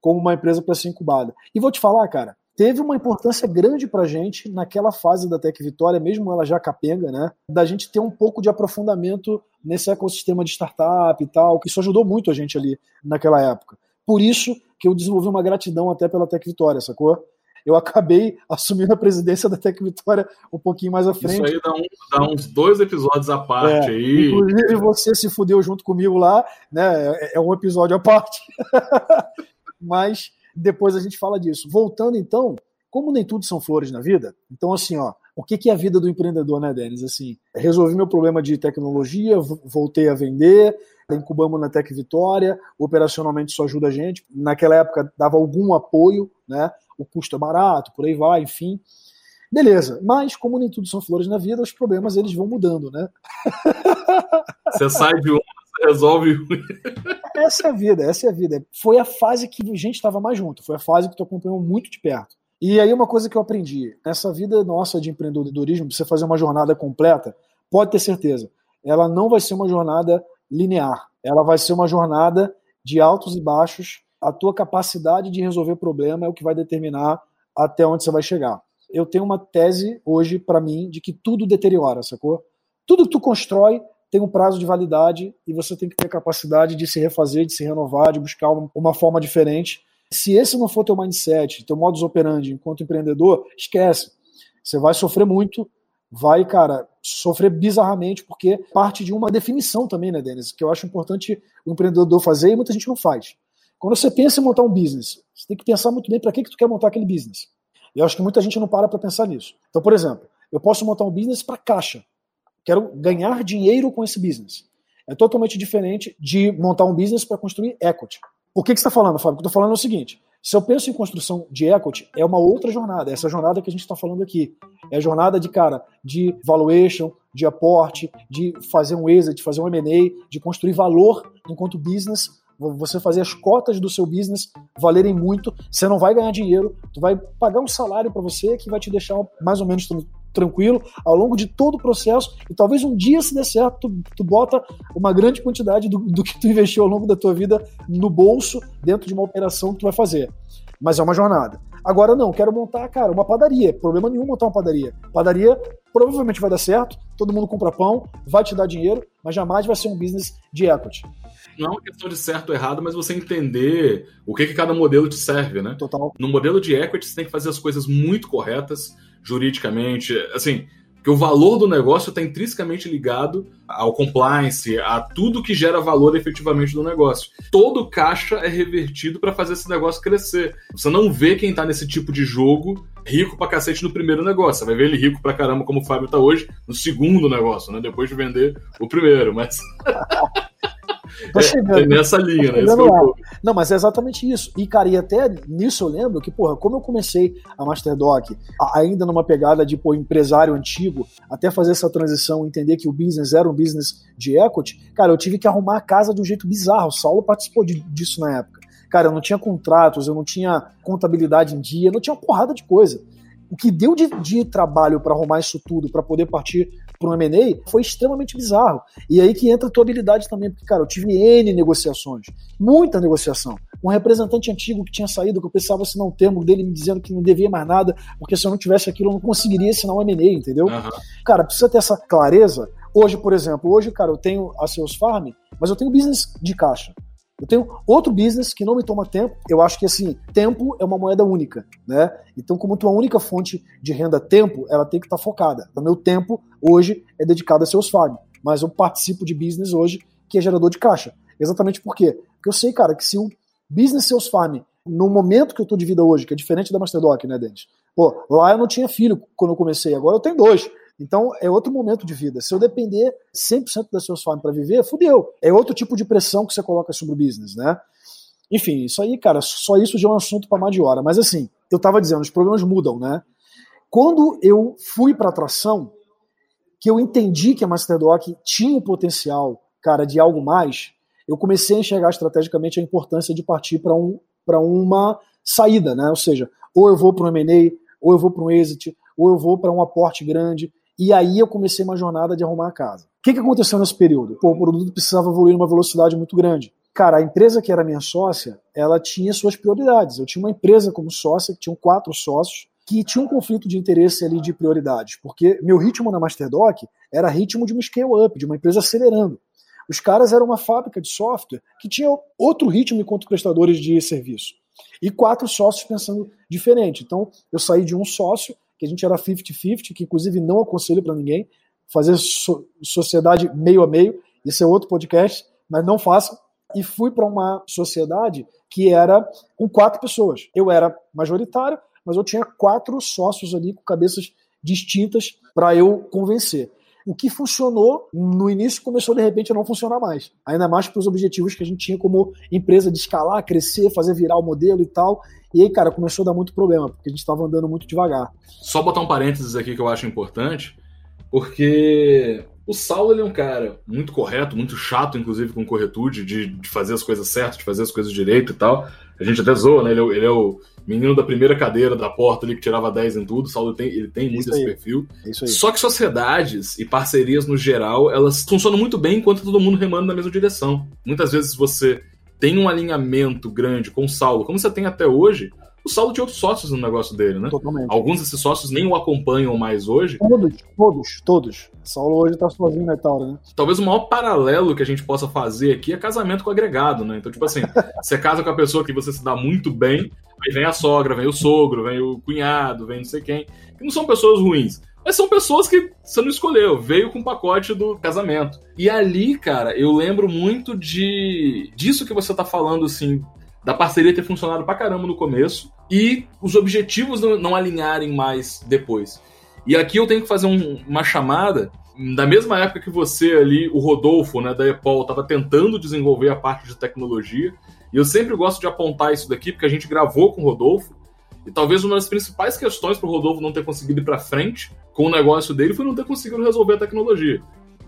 como uma empresa para ser incubada. E vou te falar, cara, teve uma importância grande para gente naquela fase da Tech Vitória, mesmo ela já capenga, né? Da gente ter um pouco de aprofundamento nesse ecossistema de startup e tal, que isso ajudou muito a gente ali naquela época. Por isso que eu desenvolvi uma gratidão até pela Tech Vitória, sacou? Eu acabei assumindo a presidência da Tech Vitória um pouquinho mais à frente. Isso aí dá, um, dá uns dois episódios à parte é, aí. Inclusive você se fudeu junto comigo lá, né? É, é um episódio à parte. Mas depois a gente fala disso. Voltando então, como nem tudo são flores na vida, então assim, ó, o que, que é a vida do empreendedor, né, Denis? Assim, resolvi meu problema de tecnologia, voltei a vender, incubamos na Tech Vitória, operacionalmente isso ajuda a gente. Naquela época dava algum apoio, né? O custo é barato, por aí vai, enfim. Beleza, mas como nem tudo são flores na vida, os problemas eles vão mudando, né? Você sai de uma, resolve. essa é a vida, essa é a vida. Foi a fase que a gente estava mais junto, foi a fase que tu acompanhou muito de perto. E aí uma coisa que eu aprendi, nessa vida nossa de empreendedorismo, você fazer uma jornada completa, pode ter certeza, ela não vai ser uma jornada linear, ela vai ser uma jornada de altos e baixos. A tua capacidade de resolver problema é o que vai determinar até onde você vai chegar. Eu tenho uma tese hoje para mim de que tudo deteriora, sacou? Tudo que tu constrói tem um prazo de validade e você tem que ter capacidade de se refazer, de se renovar, de buscar uma forma diferente. Se esse não for teu mindset, teu modus operandi enquanto empreendedor, esquece. Você vai sofrer muito, vai, cara, sofrer bizarramente, porque parte de uma definição também, né, Denis? Que eu acho importante o empreendedor fazer e muita gente não faz. Quando você pensa em montar um business, você tem que pensar muito bem para que, que tu quer montar aquele business. E eu acho que muita gente não para para pensar nisso. Então, por exemplo, eu posso montar um business para caixa. Quero ganhar dinheiro com esse business. É totalmente diferente de montar um business para construir equity. O que, que você está falando, Fábio? O que eu estou falando é o seguinte: se eu penso em construção de equity, é uma outra jornada. Essa jornada que a gente está falando aqui. É a jornada de, cara, de valuation, de aporte, de fazer um exit, de fazer um M&A, de construir valor enquanto business você fazer as cotas do seu business valerem muito, você não vai ganhar dinheiro, tu vai pagar um salário para você que vai te deixar mais ou menos tranquilo ao longo de todo o processo e talvez um dia, se der certo, tu, tu bota uma grande quantidade do, do que tu investiu ao longo da tua vida no bolso dentro de uma operação que tu vai fazer. Mas é uma jornada. Agora não, quero montar, cara, uma padaria. Problema nenhum montar uma padaria. Padaria provavelmente vai dar certo, todo mundo compra pão, vai te dar dinheiro, mas jamais vai ser um business de equity. Não é uma questão de certo ou errado, mas você entender o que, que cada modelo te serve, né? Total. No modelo de equity, você tem que fazer as coisas muito corretas, juridicamente, assim, que o valor do negócio está intrinsecamente ligado ao compliance, a tudo que gera valor efetivamente do negócio. Todo caixa é revertido para fazer esse negócio crescer. Você não vê quem está nesse tipo de jogo rico pra cacete no primeiro negócio. Você vai ver ele rico pra caramba, como o Fábio tá hoje, no segundo negócio, né? Depois de vender o primeiro, mas. Tô chegando. É, nessa linha, né? Não, mas é exatamente isso. E, cara, e até nisso eu lembro que, porra, como eu comecei a Masterdoc, ainda numa pegada de, pô, empresário antigo, até fazer essa transição, entender que o business era um business de equity, cara, eu tive que arrumar a casa de um jeito bizarro. O Saulo participou de, disso na época. Cara, eu não tinha contratos, eu não tinha contabilidade em dia, não tinha uma porrada de coisa. O que deu de, de trabalho para arrumar isso tudo, para poder partir para um M&A, foi extremamente bizarro. E aí que entra a tua habilidade também, porque, cara, eu tive N negociações, muita negociação. Um representante antigo que tinha saído, que eu precisava assinar um termo dele me dizendo que não devia mais nada, porque se eu não tivesse aquilo, eu não conseguiria assinar um M&A, entendeu? Uhum. Cara, precisa ter essa clareza. Hoje, por exemplo, hoje, cara, eu tenho a Seus Farm, mas eu tenho business de caixa. Eu tenho outro business que não me toma tempo. Eu acho que assim, tempo é uma moeda única, né? Então, como tua única fonte de renda tempo, ela tem que estar tá focada. O meu tempo hoje é dedicado a seus farm, mas eu participo de business hoje que é gerador de caixa. Exatamente por quê? Porque eu sei, cara, que se o Business Sales Farm, no momento que eu tô de vida hoje, que é diferente da Masterdoc, né, Denis? Pô, lá eu não tinha filho quando eu comecei, agora eu tenho dois. Então é outro momento de vida. Se eu depender 100% da Sales Farm para viver, fudeu. É outro tipo de pressão que você coloca sobre o business, né? Enfim, isso aí, cara, só isso já é um assunto para mais de hora. Mas assim, eu tava dizendo, os problemas mudam, né? Quando eu fui para atração, que eu entendi que a Masterdoc tinha o potencial, cara, de algo mais, eu comecei a enxergar estrategicamente a importância de partir para um, uma saída, né? Ou seja, ou eu vou para um M&A, ou eu vou para um exit, ou eu vou para um aporte grande, e aí eu comecei uma jornada de arrumar a casa. O que, que aconteceu nesse período? Pô, o produto precisava evoluir numa velocidade muito grande. Cara, a empresa que era minha sócia, ela tinha suas prioridades. Eu tinha uma empresa como sócia, que tinham quatro sócios, que tinha um conflito de interesse ali de prioridades, porque meu ritmo na Masterdoc era ritmo de um scale-up, de uma empresa acelerando. Os caras eram uma fábrica de software que tinha outro ritmo enquanto prestadores de serviço. E quatro sócios pensando diferente. Então, eu saí de um sócio, que a gente era 50-50, que inclusive não aconselho para ninguém, fazer so sociedade meio a meio, isso é outro podcast, mas não façam. E fui para uma sociedade que era com quatro pessoas. Eu era majoritário, mas eu tinha quatro sócios ali com cabeças distintas para eu convencer. O que funcionou no início começou de repente a não funcionar mais. Ainda mais para os objetivos que a gente tinha como empresa de escalar, crescer, fazer virar o modelo e tal. E aí, cara, começou a dar muito problema, porque a gente estava andando muito devagar. Só botar um parênteses aqui que eu acho importante, porque o Saulo ele é um cara muito correto, muito chato, inclusive, com corretude, de, de fazer as coisas certas, de fazer as coisas direito e tal. A gente até zoa, né? Ele é, ele é o menino da primeira cadeira da porta ali que tirava 10 em tudo. O Saulo tem, ele tem muito esse perfil. Só que sociedades e parcerias no geral, elas funcionam muito bem enquanto todo mundo remando na mesma direção. Muitas vezes você tem um alinhamento grande com o Saulo, como você tem até hoje, o Saulo tinha outros sócios no negócio dele, né? Totalmente. Alguns desses sócios nem o acompanham mais hoje. Todos, todos, todos. O Saulo hoje tá sozinho na Itaura, né? Talvez o maior paralelo que a gente possa fazer aqui é casamento com agregado, né? Então, tipo assim, você casa com a pessoa que você se dá muito bem, aí vem a sogra, vem o sogro, vem o cunhado, vem não sei quem. Que não são pessoas ruins. Mas são pessoas que você não escolheu, veio com o pacote do casamento. E ali, cara, eu lembro muito de disso que você tá falando, assim, da parceria ter funcionado pra caramba no começo e os objetivos não, não alinharem mais depois. E aqui eu tenho que fazer um, uma chamada. Da mesma época que você ali, o Rodolfo, né, da Apple, estava tentando desenvolver a parte de tecnologia, e eu sempre gosto de apontar isso daqui, porque a gente gravou com o Rodolfo, e talvez uma das principais questões para o Rodolfo não ter conseguido ir para frente com o negócio dele foi não ter conseguido resolver a tecnologia.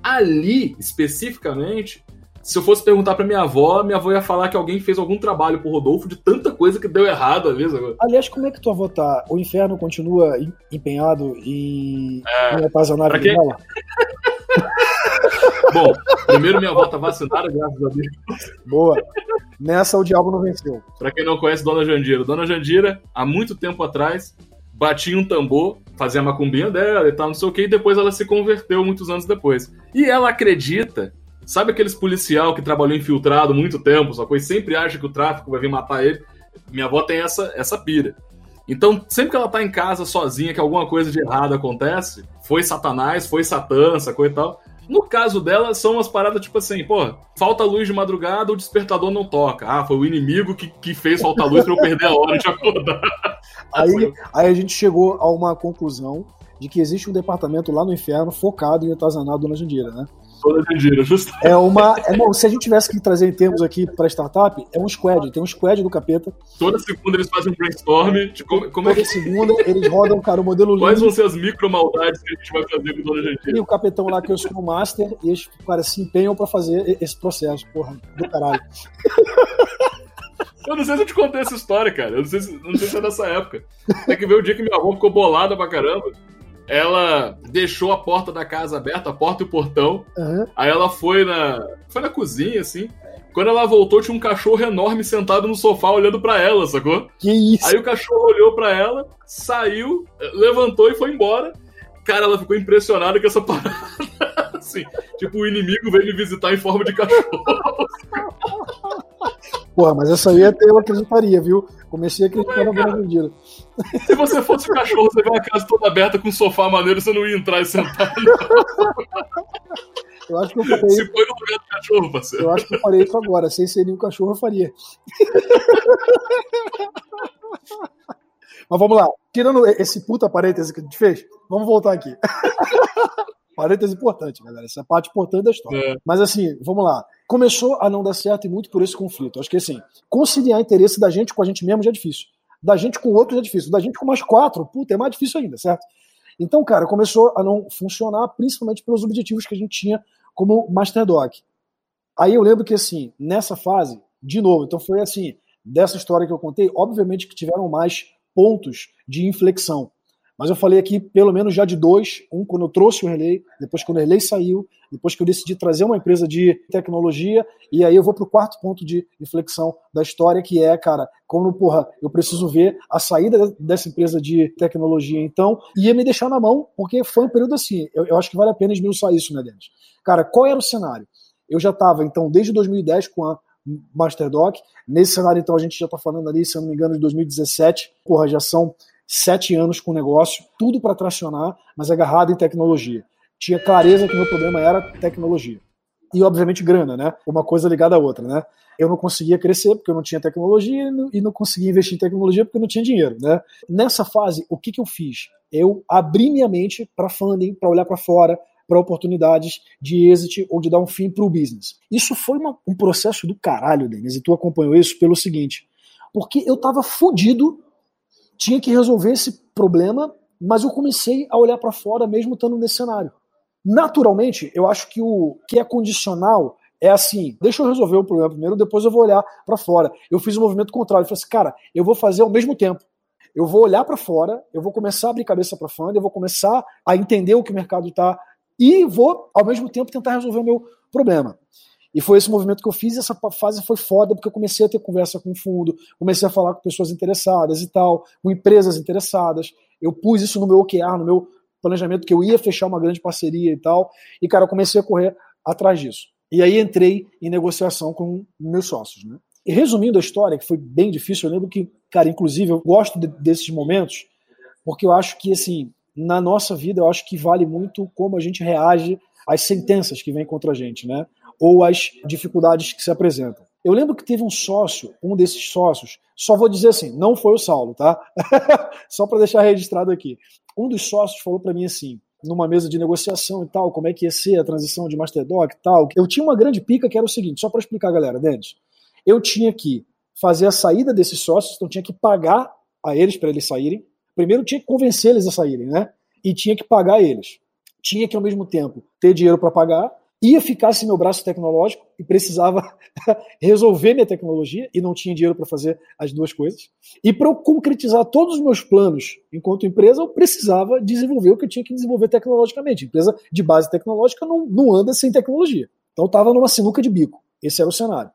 Ali, especificamente, se eu fosse perguntar pra minha avó, minha avó ia falar que alguém fez algum trabalho pro Rodolfo de tanta coisa que deu errado ali. Sabe? Aliás, como é que tua avó tá? O inferno continua empenhado em, é, em atazanar quem... dela? Bom, primeiro minha avó tá vacinada, graças a Deus. Boa. Nessa o diabo não venceu. Pra quem não conhece Dona Jandira, Dona Jandira, há muito tempo atrás, batia um tambor, fazia a macumbinha dela e tal, não sei o que, e depois ela se converteu muitos anos depois. E ela acredita Sabe aqueles policial que trabalhou infiltrado muito tempo, só coisa sempre acha que o tráfico vai vir matar ele? Minha avó tem essa, essa pira. Então, sempre que ela tá em casa sozinha, que alguma coisa de errado acontece, foi Satanás, foi Satã, essa coisa e tal. No caso dela, são umas paradas tipo assim, pô, falta luz de madrugada, o despertador não toca. Ah, foi o inimigo que, que fez faltar luz pra eu perder a hora de acordar. Aí, aí a gente chegou a uma conclusão de que existe um departamento lá no inferno focado em atazanar a Dona Jandira, né? Toda justamente. É uma. É, bom, se a gente tivesse que trazer em termos aqui para startup, é um squad. Tem um squad do capeta. Toda segunda eles fazem um brainstorm. De como, como Toda é que... segunda eles rodam, cara, o modelo Quais vão ser as micro maldades que a gente vai fazer com Dona Gentil? E o capitão lá que eu sou o master, e eles, cara, se empenham para fazer esse processo, porra, do caralho. Eu não sei se eu te contei essa história, cara. Eu não sei se, não sei se é dessa época. Tem que ver o dia que minha avó ficou bolada pra caramba ela deixou a porta da casa aberta, a porta e o portão. Uhum. Aí ela foi na. Foi na cozinha, assim. Quando ela voltou, tinha um cachorro enorme sentado no sofá olhando para ela, sacou? Que isso? Aí o cachorro olhou para ela, saiu, levantou e foi embora. Cara, ela ficou impressionada com essa parada. assim, tipo, o inimigo veio me visitar em forma de cachorro. Porra, mas essa aí até eu acreditaria, viu? Comecei a acreditar na Dona Jandira. Se você fosse um cachorro, você vê uma casa toda aberta com um sofá maneiro, você não ia entrar e sentar. Eu acho que eu farei. Se foi no lugar do cachorro, parceiro. Eu acho que eu farei isso agora. Sem ser nenhum cachorro, eu faria. Mas vamos lá. Tirando esse puta parêntese que a gente fez, vamos voltar aqui. Parêntese importante, galera. Essa é a parte importante da história. É. Mas assim, vamos lá. Começou a não dar certo e muito por esse conflito. Acho que assim, conciliar interesse da gente com a gente mesmo já é difícil. Da gente com outros é difícil. Da gente com mais quatro, puta, é mais difícil ainda, certo? Então, cara, começou a não funcionar, principalmente pelos objetivos que a gente tinha como Master Doc. Aí eu lembro que, assim, nessa fase, de novo, então foi assim, dessa história que eu contei, obviamente que tiveram mais pontos de inflexão. Mas eu falei aqui pelo menos já de dois, um quando eu trouxe o Relay, depois quando o Relay saiu, depois que eu decidi trazer uma empresa de tecnologia, e aí eu vou para o quarto ponto de inflexão da história, que é, cara, como, porra, eu preciso ver a saída dessa empresa de tecnologia, então, ia me deixar na mão, porque foi um período assim, eu, eu acho que vale a pena esmiuçar isso, né, Denis? Cara, qual era o cenário? Eu já estava, então, desde 2010 com a Masterdoc. Nesse cenário, então, a gente já está falando ali, se eu não me engano, de 2017. Porra, já são sete anos com o negócio, tudo para tracionar, mas agarrado em tecnologia. Tinha clareza que meu problema era tecnologia. E, obviamente, grana, né? Uma coisa ligada à outra, né? Eu não conseguia crescer porque eu não tinha tecnologia e não conseguia investir em tecnologia porque eu não tinha dinheiro, né? Nessa fase, o que, que eu fiz? Eu abri minha mente para funding, para olhar para fora, para oportunidades de exit ou de dar um fim para o business. Isso foi uma, um processo do caralho, Denis, e tu acompanhou isso pelo seguinte, porque eu estava fodido, tinha que resolver esse problema, mas eu comecei a olhar para fora mesmo estando nesse cenário. Naturalmente, eu acho que o que é condicional é assim, deixa eu resolver o problema primeiro, depois eu vou olhar para fora. Eu fiz o um movimento contrário, eu falei assim, cara, eu vou fazer ao mesmo tempo. Eu vou olhar para fora, eu vou começar a abrir cabeça para fora, eu vou começar a entender o que o mercado está e vou, ao mesmo tempo, tentar resolver o meu problema. E foi esse movimento que eu fiz, e essa fase foi foda, porque eu comecei a ter conversa com o fundo, comecei a falar com pessoas interessadas e tal, com empresas interessadas. Eu pus isso no meu OKR, no meu planejamento, que eu ia fechar uma grande parceria e tal. E, cara, eu comecei a correr atrás disso. E aí entrei em negociação com meus sócios, né? E resumindo a história, que foi bem difícil, eu lembro que, cara, inclusive eu gosto de, desses momentos, porque eu acho que, assim, na nossa vida, eu acho que vale muito como a gente reage às sentenças que vêm contra a gente, né? Ou às dificuldades que se apresentam. Eu lembro que teve um sócio, um desses sócios, só vou dizer assim, não foi o Saulo, tá? só para deixar registrado aqui. Um dos sócios falou para mim assim, numa mesa de negociação e tal, como é que ia ser a transição de Masterdoc e tal. Eu tinha uma grande pica que era o seguinte, só para explicar, galera, Denis, eu tinha que fazer a saída desses sócios, então tinha que pagar a eles para eles saírem, primeiro tinha que convencer eles a saírem, né? E tinha que pagar eles. Tinha que, ao mesmo tempo, ter dinheiro para pagar, ia ficar sem meu braço tecnológico e precisava resolver minha tecnologia e não tinha dinheiro para fazer as duas coisas. E para eu concretizar todos os meus planos enquanto empresa, eu precisava desenvolver o que eu tinha que desenvolver tecnologicamente. Empresa de base tecnológica não, não anda sem tecnologia. Então estava numa sinuca de bico. Esse era o cenário.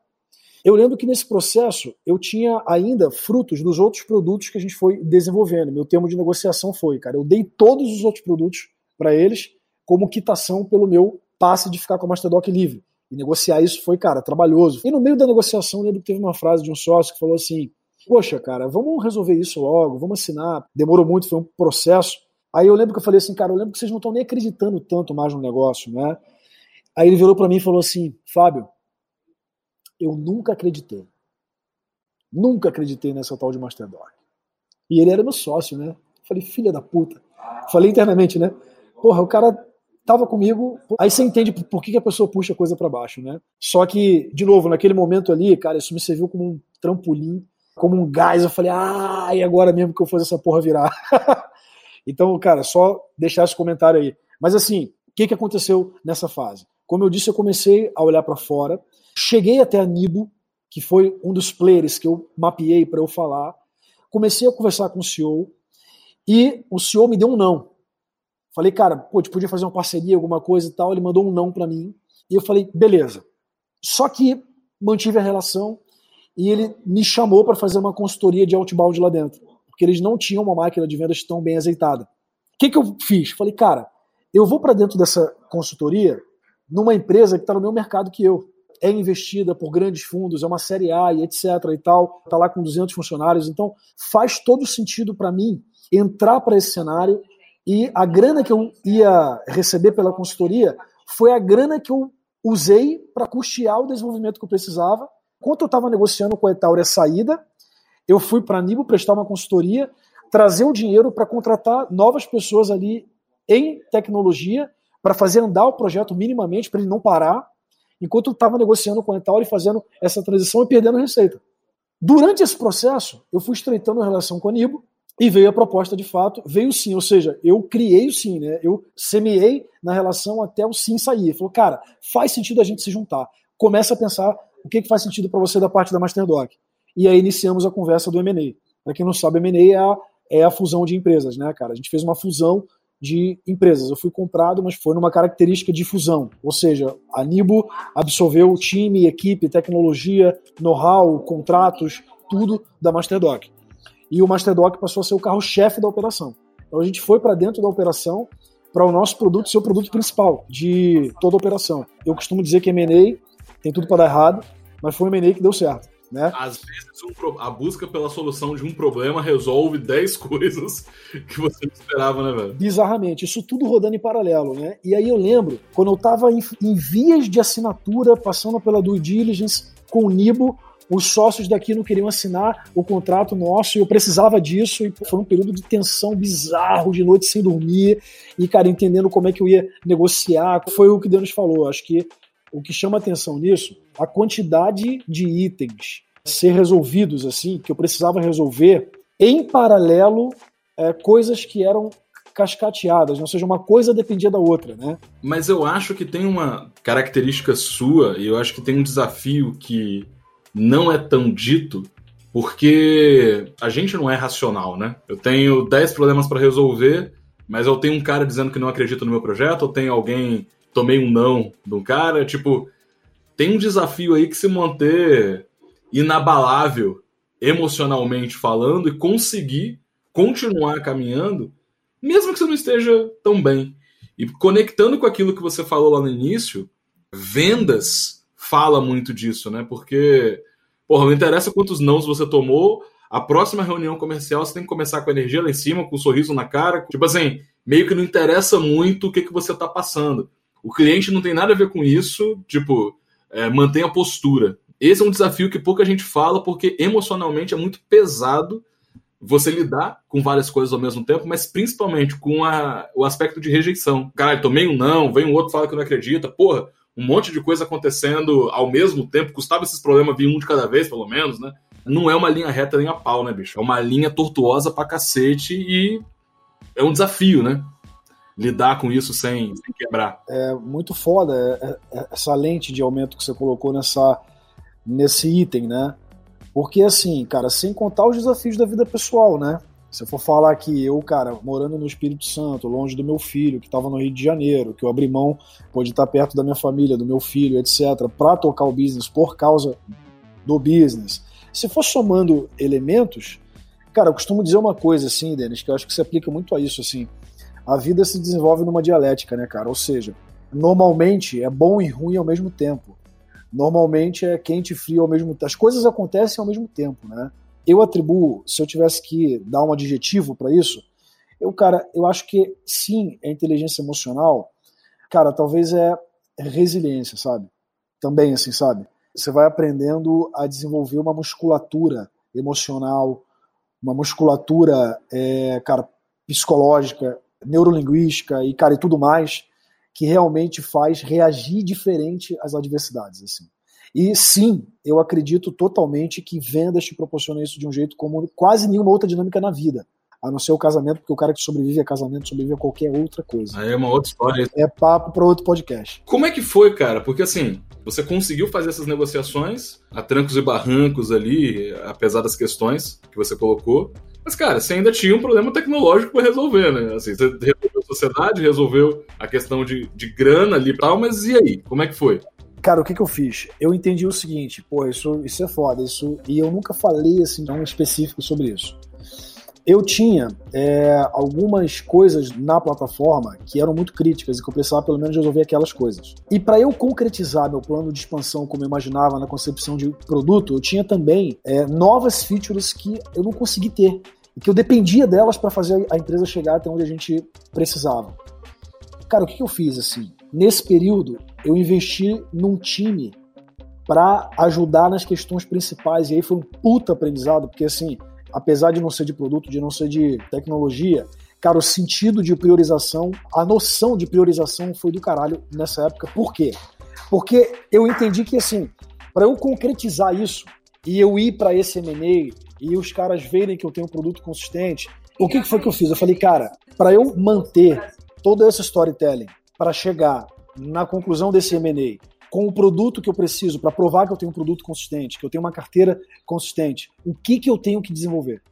Eu lembro que nesse processo eu tinha ainda frutos dos outros produtos que a gente foi desenvolvendo. Meu termo de negociação foi, cara, eu dei todos os outros produtos para eles como quitação pelo meu passe de ficar com a Masterdoc livre. E negociar isso foi, cara, trabalhoso. E no meio da negociação, eu lembro que teve uma frase de um sócio que falou assim: Poxa, cara, vamos resolver isso logo, vamos assinar. Demorou muito, foi um processo. Aí eu lembro que eu falei assim, cara, eu lembro que vocês não estão nem acreditando tanto mais no negócio, né? Aí ele virou para mim e falou assim: Fábio, eu nunca acreditei. Nunca acreditei nessa tal de Masterdoc. E ele era meu sócio, né? Falei, filha da puta. Falei internamente, né? Porra, o cara tava comigo. Aí você entende por que, a pessoa puxa a coisa para baixo, né? Só que, de novo, naquele momento ali, cara, isso me serviu como um trampolim, como um gás. Eu falei, ah, e agora mesmo que eu fazer essa porra virar? então, cara, só deixar esse comentário aí. Mas assim, o que, que aconteceu nessa fase? Como eu disse, eu comecei a olhar para fora Cheguei até a Nibo, que foi um dos players que eu mapeei para eu falar. Comecei a conversar com o CEO e o CEO me deu um não. Falei, cara, pô, te podia fazer uma parceria, alguma coisa e tal. Ele mandou um não para mim. E eu falei, beleza. Só que mantive a relação e ele me chamou para fazer uma consultoria de outbound lá dentro, porque eles não tinham uma máquina de vendas tão bem azeitada. O que, que eu fiz? Falei, cara, eu vou para dentro dessa consultoria numa empresa que está no meu mercado que eu é investida por grandes fundos, é uma série A e etc e tal, está lá com 200 funcionários, então faz todo sentido para mim entrar para esse cenário e a grana que eu ia receber pela consultoria foi a grana que eu usei para custear o desenvolvimento que eu precisava. Enquanto eu estava negociando com a Etaure a saída, eu fui para a Nibo prestar uma consultoria, trazer o dinheiro para contratar novas pessoas ali em tecnologia para fazer andar o projeto minimamente, para ele não parar, enquanto eu estava negociando com a Etaure, fazendo essa transição e perdendo receita. Durante esse processo, eu fui estreitando a relação com a Nibo e veio a proposta de fato, veio sim, ou seja, eu criei o sim, né? Eu semeei na relação até o sim sair. Falou, cara, faz sentido a gente se juntar. Começa a pensar o que, que faz sentido para você da parte da Masterdoc. E aí iniciamos a conversa do M&A. Para quem não sabe, M&A é a, é a fusão de empresas, né, cara? A gente fez uma fusão de empresas. Eu fui comprado, mas foi numa característica de fusão. Ou seja, a Nibo absorveu time, equipe, tecnologia, know-how, contratos, tudo da Masterdoc. E o Masterdoc passou a ser o carro-chefe da operação. Então a gente foi para dentro da operação para o nosso produto ser o produto principal de toda a operação. Eu costumo dizer que M&A tem tudo para dar errado, mas foi o M&A que deu certo. Né? Às vezes um, a busca pela solução de um problema resolve 10 coisas que você não esperava, né, velho? Bizarramente, isso tudo rodando em paralelo, né? E aí eu lembro, quando eu estava em, em, vias de assinatura, passando pela due diligence com o Nibo, os sócios daqui não queriam assinar o contrato nosso e eu precisava disso e foi um período de tensão bizarro, de noite sem dormir e, cara, entendendo como é que eu ia negociar. Foi o que Deus falou. Acho que o que chama atenção nisso, a quantidade de itens ser resolvidos assim, que eu precisava resolver em paralelo é, coisas que eram cascateadas, ou seja, uma coisa dependia da outra, né? Mas eu acho que tem uma característica sua e eu acho que tem um desafio que não é tão dito porque a gente não é racional, né? Eu tenho 10 problemas para resolver, mas eu tenho um cara dizendo que não acredita no meu projeto, eu tenho alguém tomei um não de um cara. Tipo, tem um desafio aí que se manter inabalável emocionalmente falando e conseguir continuar caminhando, mesmo que você não esteja tão bem. E conectando com aquilo que você falou lá no início, vendas fala muito disso, né? Porque, porra, não interessa quantos nãos você tomou, a próxima reunião comercial você tem que começar com a energia lá em cima, com um sorriso na cara. Tipo assim, meio que não interessa muito o que, que você tá passando. O cliente não tem nada a ver com isso, tipo, é, mantém a postura. Esse é um desafio que pouca gente fala, porque emocionalmente é muito pesado você lidar com várias coisas ao mesmo tempo, mas principalmente com a, o aspecto de rejeição. Caralho, tomei um não, vem um outro fala que não acredita, porra, um monte de coisa acontecendo ao mesmo tempo, custava esses problemas vir um de cada vez, pelo menos, né? Não é uma linha reta nem a pau, né, bicho? É uma linha tortuosa pra cacete e é um desafio, né? lidar com isso sem, sem quebrar. É muito foda é, é, essa lente de aumento que você colocou nessa, nesse item, né? Porque assim, cara, sem contar os desafios da vida pessoal, né? Se eu for falar que eu, cara, morando no Espírito Santo, longe do meu filho, que estava no Rio de Janeiro, que eu abri mão, pode estar perto da minha família, do meu filho, etc., para tocar o business por causa do business. Se for somando elementos, cara, eu costumo dizer uma coisa assim, Denis, que eu acho que se aplica muito a isso, assim a vida se desenvolve numa dialética, né, cara? Ou seja, normalmente é bom e ruim ao mesmo tempo. Normalmente é quente e frio ao mesmo tempo. As coisas acontecem ao mesmo tempo, né? Eu atribuo, se eu tivesse que dar um adjetivo para isso, eu, cara, eu acho que sim, é inteligência emocional. Cara, talvez é resiliência, sabe? Também, assim, sabe? Você vai aprendendo a desenvolver uma musculatura emocional, uma musculatura, é, cara, psicológica, neurolinguística e, cara, e tudo mais, que realmente faz reagir diferente às adversidades, assim. E sim, eu acredito totalmente que vendas te proporcionam isso de um jeito como quase nenhuma outra dinâmica na vida. A não ser o casamento, porque o cara que sobrevive a casamento sobrevive a qualquer outra coisa. Aí é uma outra história. É papo para outro podcast. Como é que foi, cara? Porque assim, você conseguiu fazer essas negociações a trancos e barrancos ali, apesar das questões que você colocou. Mas, cara, você ainda tinha um problema tecnológico para resolver, né? Assim, você resolveu a sociedade, resolveu a questão de, de grana ali e tal, mas e aí? Como é que foi? Cara, o que, que eu fiz? Eu entendi o seguinte, pô, isso, isso é foda, isso, e eu nunca falei assim tão específico sobre isso eu tinha é, algumas coisas na plataforma que eram muito críticas e que eu precisava pelo menos resolver aquelas coisas. E para eu concretizar meu plano de expansão como eu imaginava na concepção de produto, eu tinha também é, novas features que eu não consegui ter e que eu dependia delas para fazer a empresa chegar até onde a gente precisava. Cara, o que, que eu fiz assim? Nesse período, eu investi num time para ajudar nas questões principais. E aí foi um puta aprendizado, porque assim, apesar de não ser de produto, de não ser de tecnologia, cara, o sentido de priorização, a noção de priorização foi do caralho nessa época. Por quê? Porque eu entendi que assim, para eu concretizar isso e eu ir para esse M&A e os caras verem que eu tenho um produto consistente, o que, que foi que eu fiz? Eu falei, cara, para eu manter todo esse storytelling para chegar na conclusão desse M&A com o produto que eu preciso para provar que eu tenho um produto consistente, que eu tenho uma carteira consistente, o que que eu tenho que desenvolver?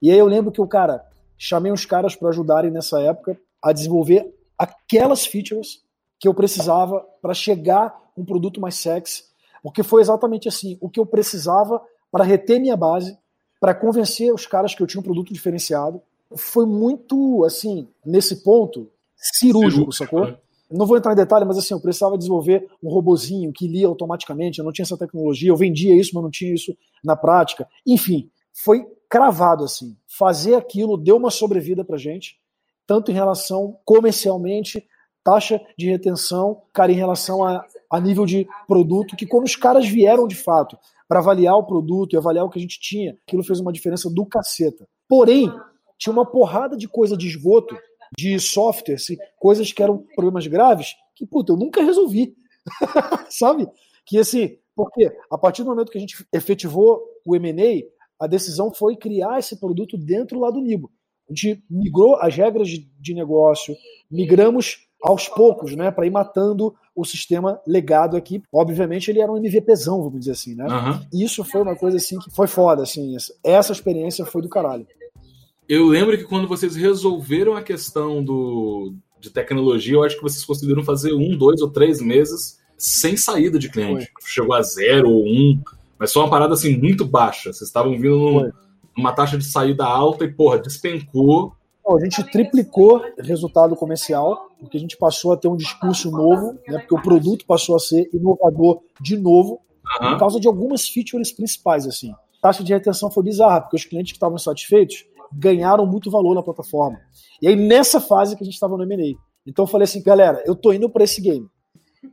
E aí eu lembro que o cara chamei os caras para ajudarem nessa época a desenvolver aquelas features que eu precisava para chegar um produto mais sexy, porque foi exatamente assim, o que eu precisava para reter minha base, para convencer os caras que eu tinha um produto diferenciado. Foi muito, assim, nesse ponto, cirúrgico, sacou? Né? Não vou entrar em detalhe, mas assim, eu precisava desenvolver um robozinho que lia automaticamente, eu não tinha essa tecnologia, eu vendia isso, mas não tinha isso na prática. Enfim, foi cravado assim. Fazer aquilo deu uma sobrevida pra gente, tanto em relação comercialmente, taxa de retenção, cara, em relação a, a nível de produto, que quando os caras vieram de fato para avaliar o produto e avaliar o que a gente tinha, aquilo fez uma diferença do caceta. Porém, tinha uma porrada de coisa de esgoto de software, coisas que eram problemas graves, que, puta, eu nunca resolvi. Sabe? Que assim, porque a partir do momento que a gente efetivou o M&A, a decisão foi criar esse produto dentro lá do Nibo. A gente migrou as regras de negócio, migramos aos poucos, né, para ir matando o sistema legado aqui. Obviamente ele era um MVPzão, vamos dizer assim, né? Uhum. Isso foi uma coisa assim que foi foda, assim. Essa experiência foi do caralho. Eu lembro que quando vocês resolveram a questão do, de tecnologia, eu acho que vocês conseguiram fazer um, dois ou três meses sem saída de cliente. Foi. Chegou a zero ou um, mas só uma parada assim muito baixa. Vocês estavam vindo num, numa taxa de saída alta e, porra, despencou. A gente triplicou resultado comercial, porque a gente passou a ter um discurso novo, né, porque o produto passou a ser inovador de novo, uhum. por causa de algumas features principais. assim. A taxa de retenção foi bizarra, porque os clientes que estavam satisfeitos ganharam muito valor na plataforma. E aí, nessa fase que a gente estava no M&A. Então eu falei assim, galera, eu tô indo para esse game.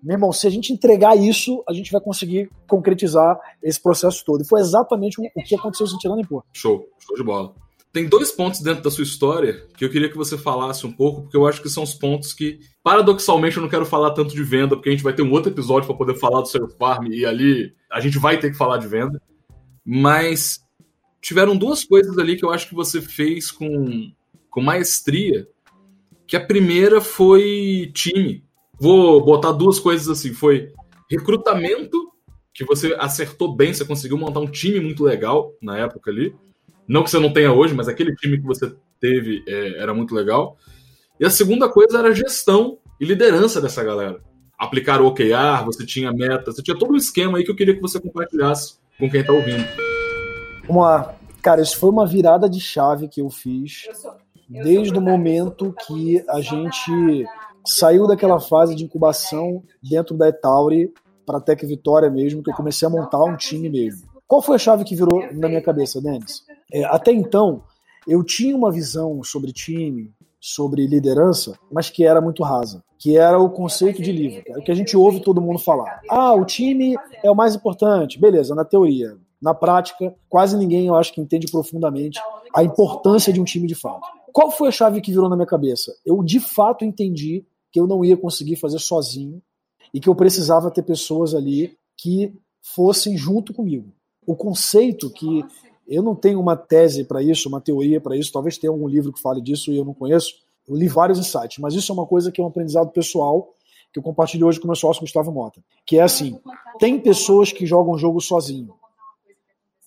Meu irmão, se a gente entregar isso, a gente vai conseguir concretizar esse processo todo. E foi exatamente o que aconteceu sem tirar nem pôr. Show, show de bola. Tem dois pontos dentro da sua história que eu queria que você falasse um pouco, porque eu acho que são os pontos que, paradoxalmente, eu não quero falar tanto de venda, porque a gente vai ter um outro episódio para poder falar do seu farm e ali a gente vai ter que falar de venda. Mas tiveram duas coisas ali que eu acho que você fez com, com maestria. Que a primeira foi time. Vou botar duas coisas assim. Foi recrutamento, que você acertou bem, você conseguiu montar um time muito legal na época ali. Não que você não tenha hoje, mas aquele time que você teve é, era muito legal. E a segunda coisa era gestão e liderança dessa galera. Aplicar o OKR, você tinha meta, você tinha todo um esquema aí que eu queria que você compartilhasse com quem está ouvindo. Vamos lá. Cara, isso foi uma virada de chave que eu fiz desde o momento que a gente saiu daquela fase de incubação dentro da Etauri para a Tec Vitória mesmo, que eu comecei a montar um time mesmo. Qual foi a chave que virou na minha cabeça, Denis? É, até então, eu tinha uma visão sobre time, sobre liderança, mas que era muito rasa, que era o conceito de livro, é o que a gente ouve todo mundo falar. Ah, o time é o mais importante, beleza, na teoria. Na prática, quase ninguém, eu acho, que entende profundamente a importância de um time de fato. Qual foi a chave que virou na minha cabeça? Eu, de fato, entendi que eu não ia conseguir fazer sozinho e que eu precisava ter pessoas ali que fossem junto comigo. O conceito que eu não tenho uma tese para isso, uma teoria para isso, talvez tenha algum livro que fale disso e eu não conheço. Eu li vários insights, mas isso é uma coisa que é um aprendizado pessoal que eu compartilho hoje com o meu sócio Gustavo Mota, que é assim: tem pessoas que jogam jogo sozinho,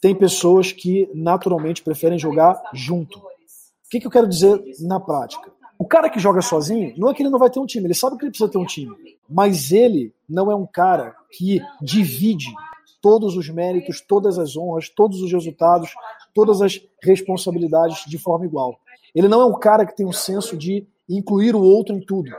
tem pessoas que naturalmente preferem jogar junto. O que, que eu quero dizer na prática? O cara que joga sozinho, não é que ele não vai ter um time, ele sabe que ele precisa ter um time, mas ele não é um cara que divide todos os méritos, todas as honras, todos os resultados, todas as responsabilidades de forma igual. Ele não é um cara que tem um senso de incluir o outro em tudo,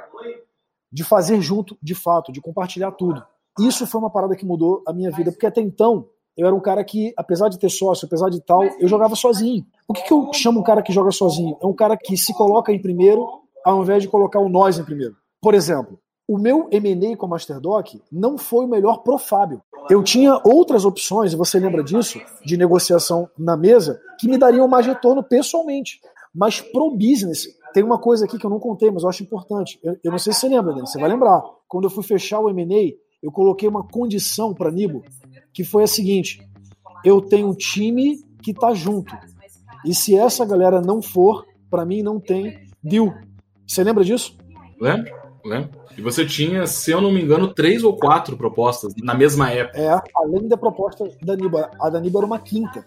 de fazer junto de fato, de compartilhar tudo. Isso foi uma parada que mudou a minha vida, porque até então eu era um cara que, apesar de ter sócio, apesar de tal, eu jogava sozinho. O que, que eu chamo um cara que joga sozinho? É um cara que se coloca em primeiro, ao invés de colocar o nós em primeiro. Por exemplo, o meu M&A com a Masterdoc não foi o melhor pro Fábio. Eu tinha outras opções, e você lembra disso, de negociação na mesa, que me dariam mais retorno pessoalmente. Mas pro business, tem uma coisa aqui que eu não contei, mas eu acho importante. Eu, eu não sei se você lembra, Dani, você vai lembrar. Quando eu fui fechar o M&A, eu coloquei uma condição para Nibo, que foi a seguinte: eu tenho um time que tá junto. E se essa galera não for, para mim não tem deal. Você lembra disso? Lembro, lembro. E você tinha, se eu não me engano, três ou quatro propostas na mesma época. É, além da proposta da Niba. A da Niba era uma quinta.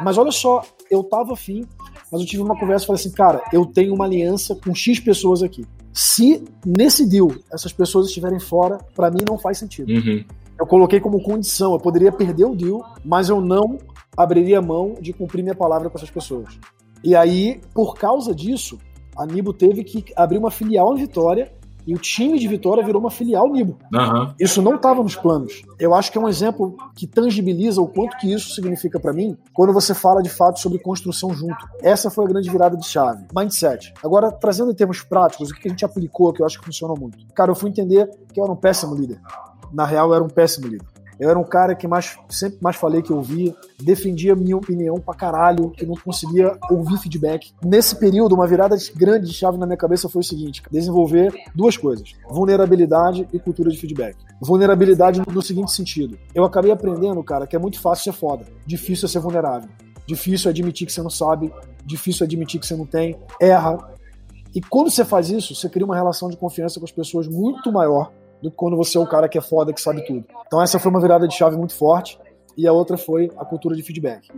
Mas olha só, eu tava afim, mas eu tive uma conversa e falei assim, cara, eu tenho uma aliança com X pessoas aqui. Se nesse deal essas pessoas estiverem fora, para mim não faz sentido. Uhum. Eu coloquei como condição, eu poderia perder o deal, mas eu não abriria mão de cumprir minha palavra com essas pessoas. E aí, por causa disso, a Nibo teve que abrir uma filial em Vitória e o time de Vitória virou uma filial Nibo. Uhum. Isso não estava nos planos. Eu acho que é um exemplo que tangibiliza o quanto que isso significa para mim quando você fala de fato sobre construção junto. Essa foi a grande virada de chave. Mindset. Agora, trazendo em termos práticos, o que a gente aplicou que eu acho que funcionou muito. Cara, eu fui entender que eu era um péssimo líder. Na real, era um péssimo líder. Eu era um cara que mais, sempre mais falei que ouvia, defendia minha opinião pra caralho, que não conseguia ouvir feedback. Nesse período, uma virada grande de chave na minha cabeça foi o seguinte: desenvolver duas coisas: vulnerabilidade e cultura de feedback. Vulnerabilidade no seguinte sentido: eu acabei aprendendo, cara, que é muito fácil ser foda, difícil é ser vulnerável. Difícil é admitir que você não sabe, difícil é admitir que você não tem, erra. E quando você faz isso, você cria uma relação de confiança com as pessoas muito maior do que quando você é o cara que é foda, que sabe tudo. Então essa foi uma virada de chave muito forte. E a outra foi a cultura de feedback.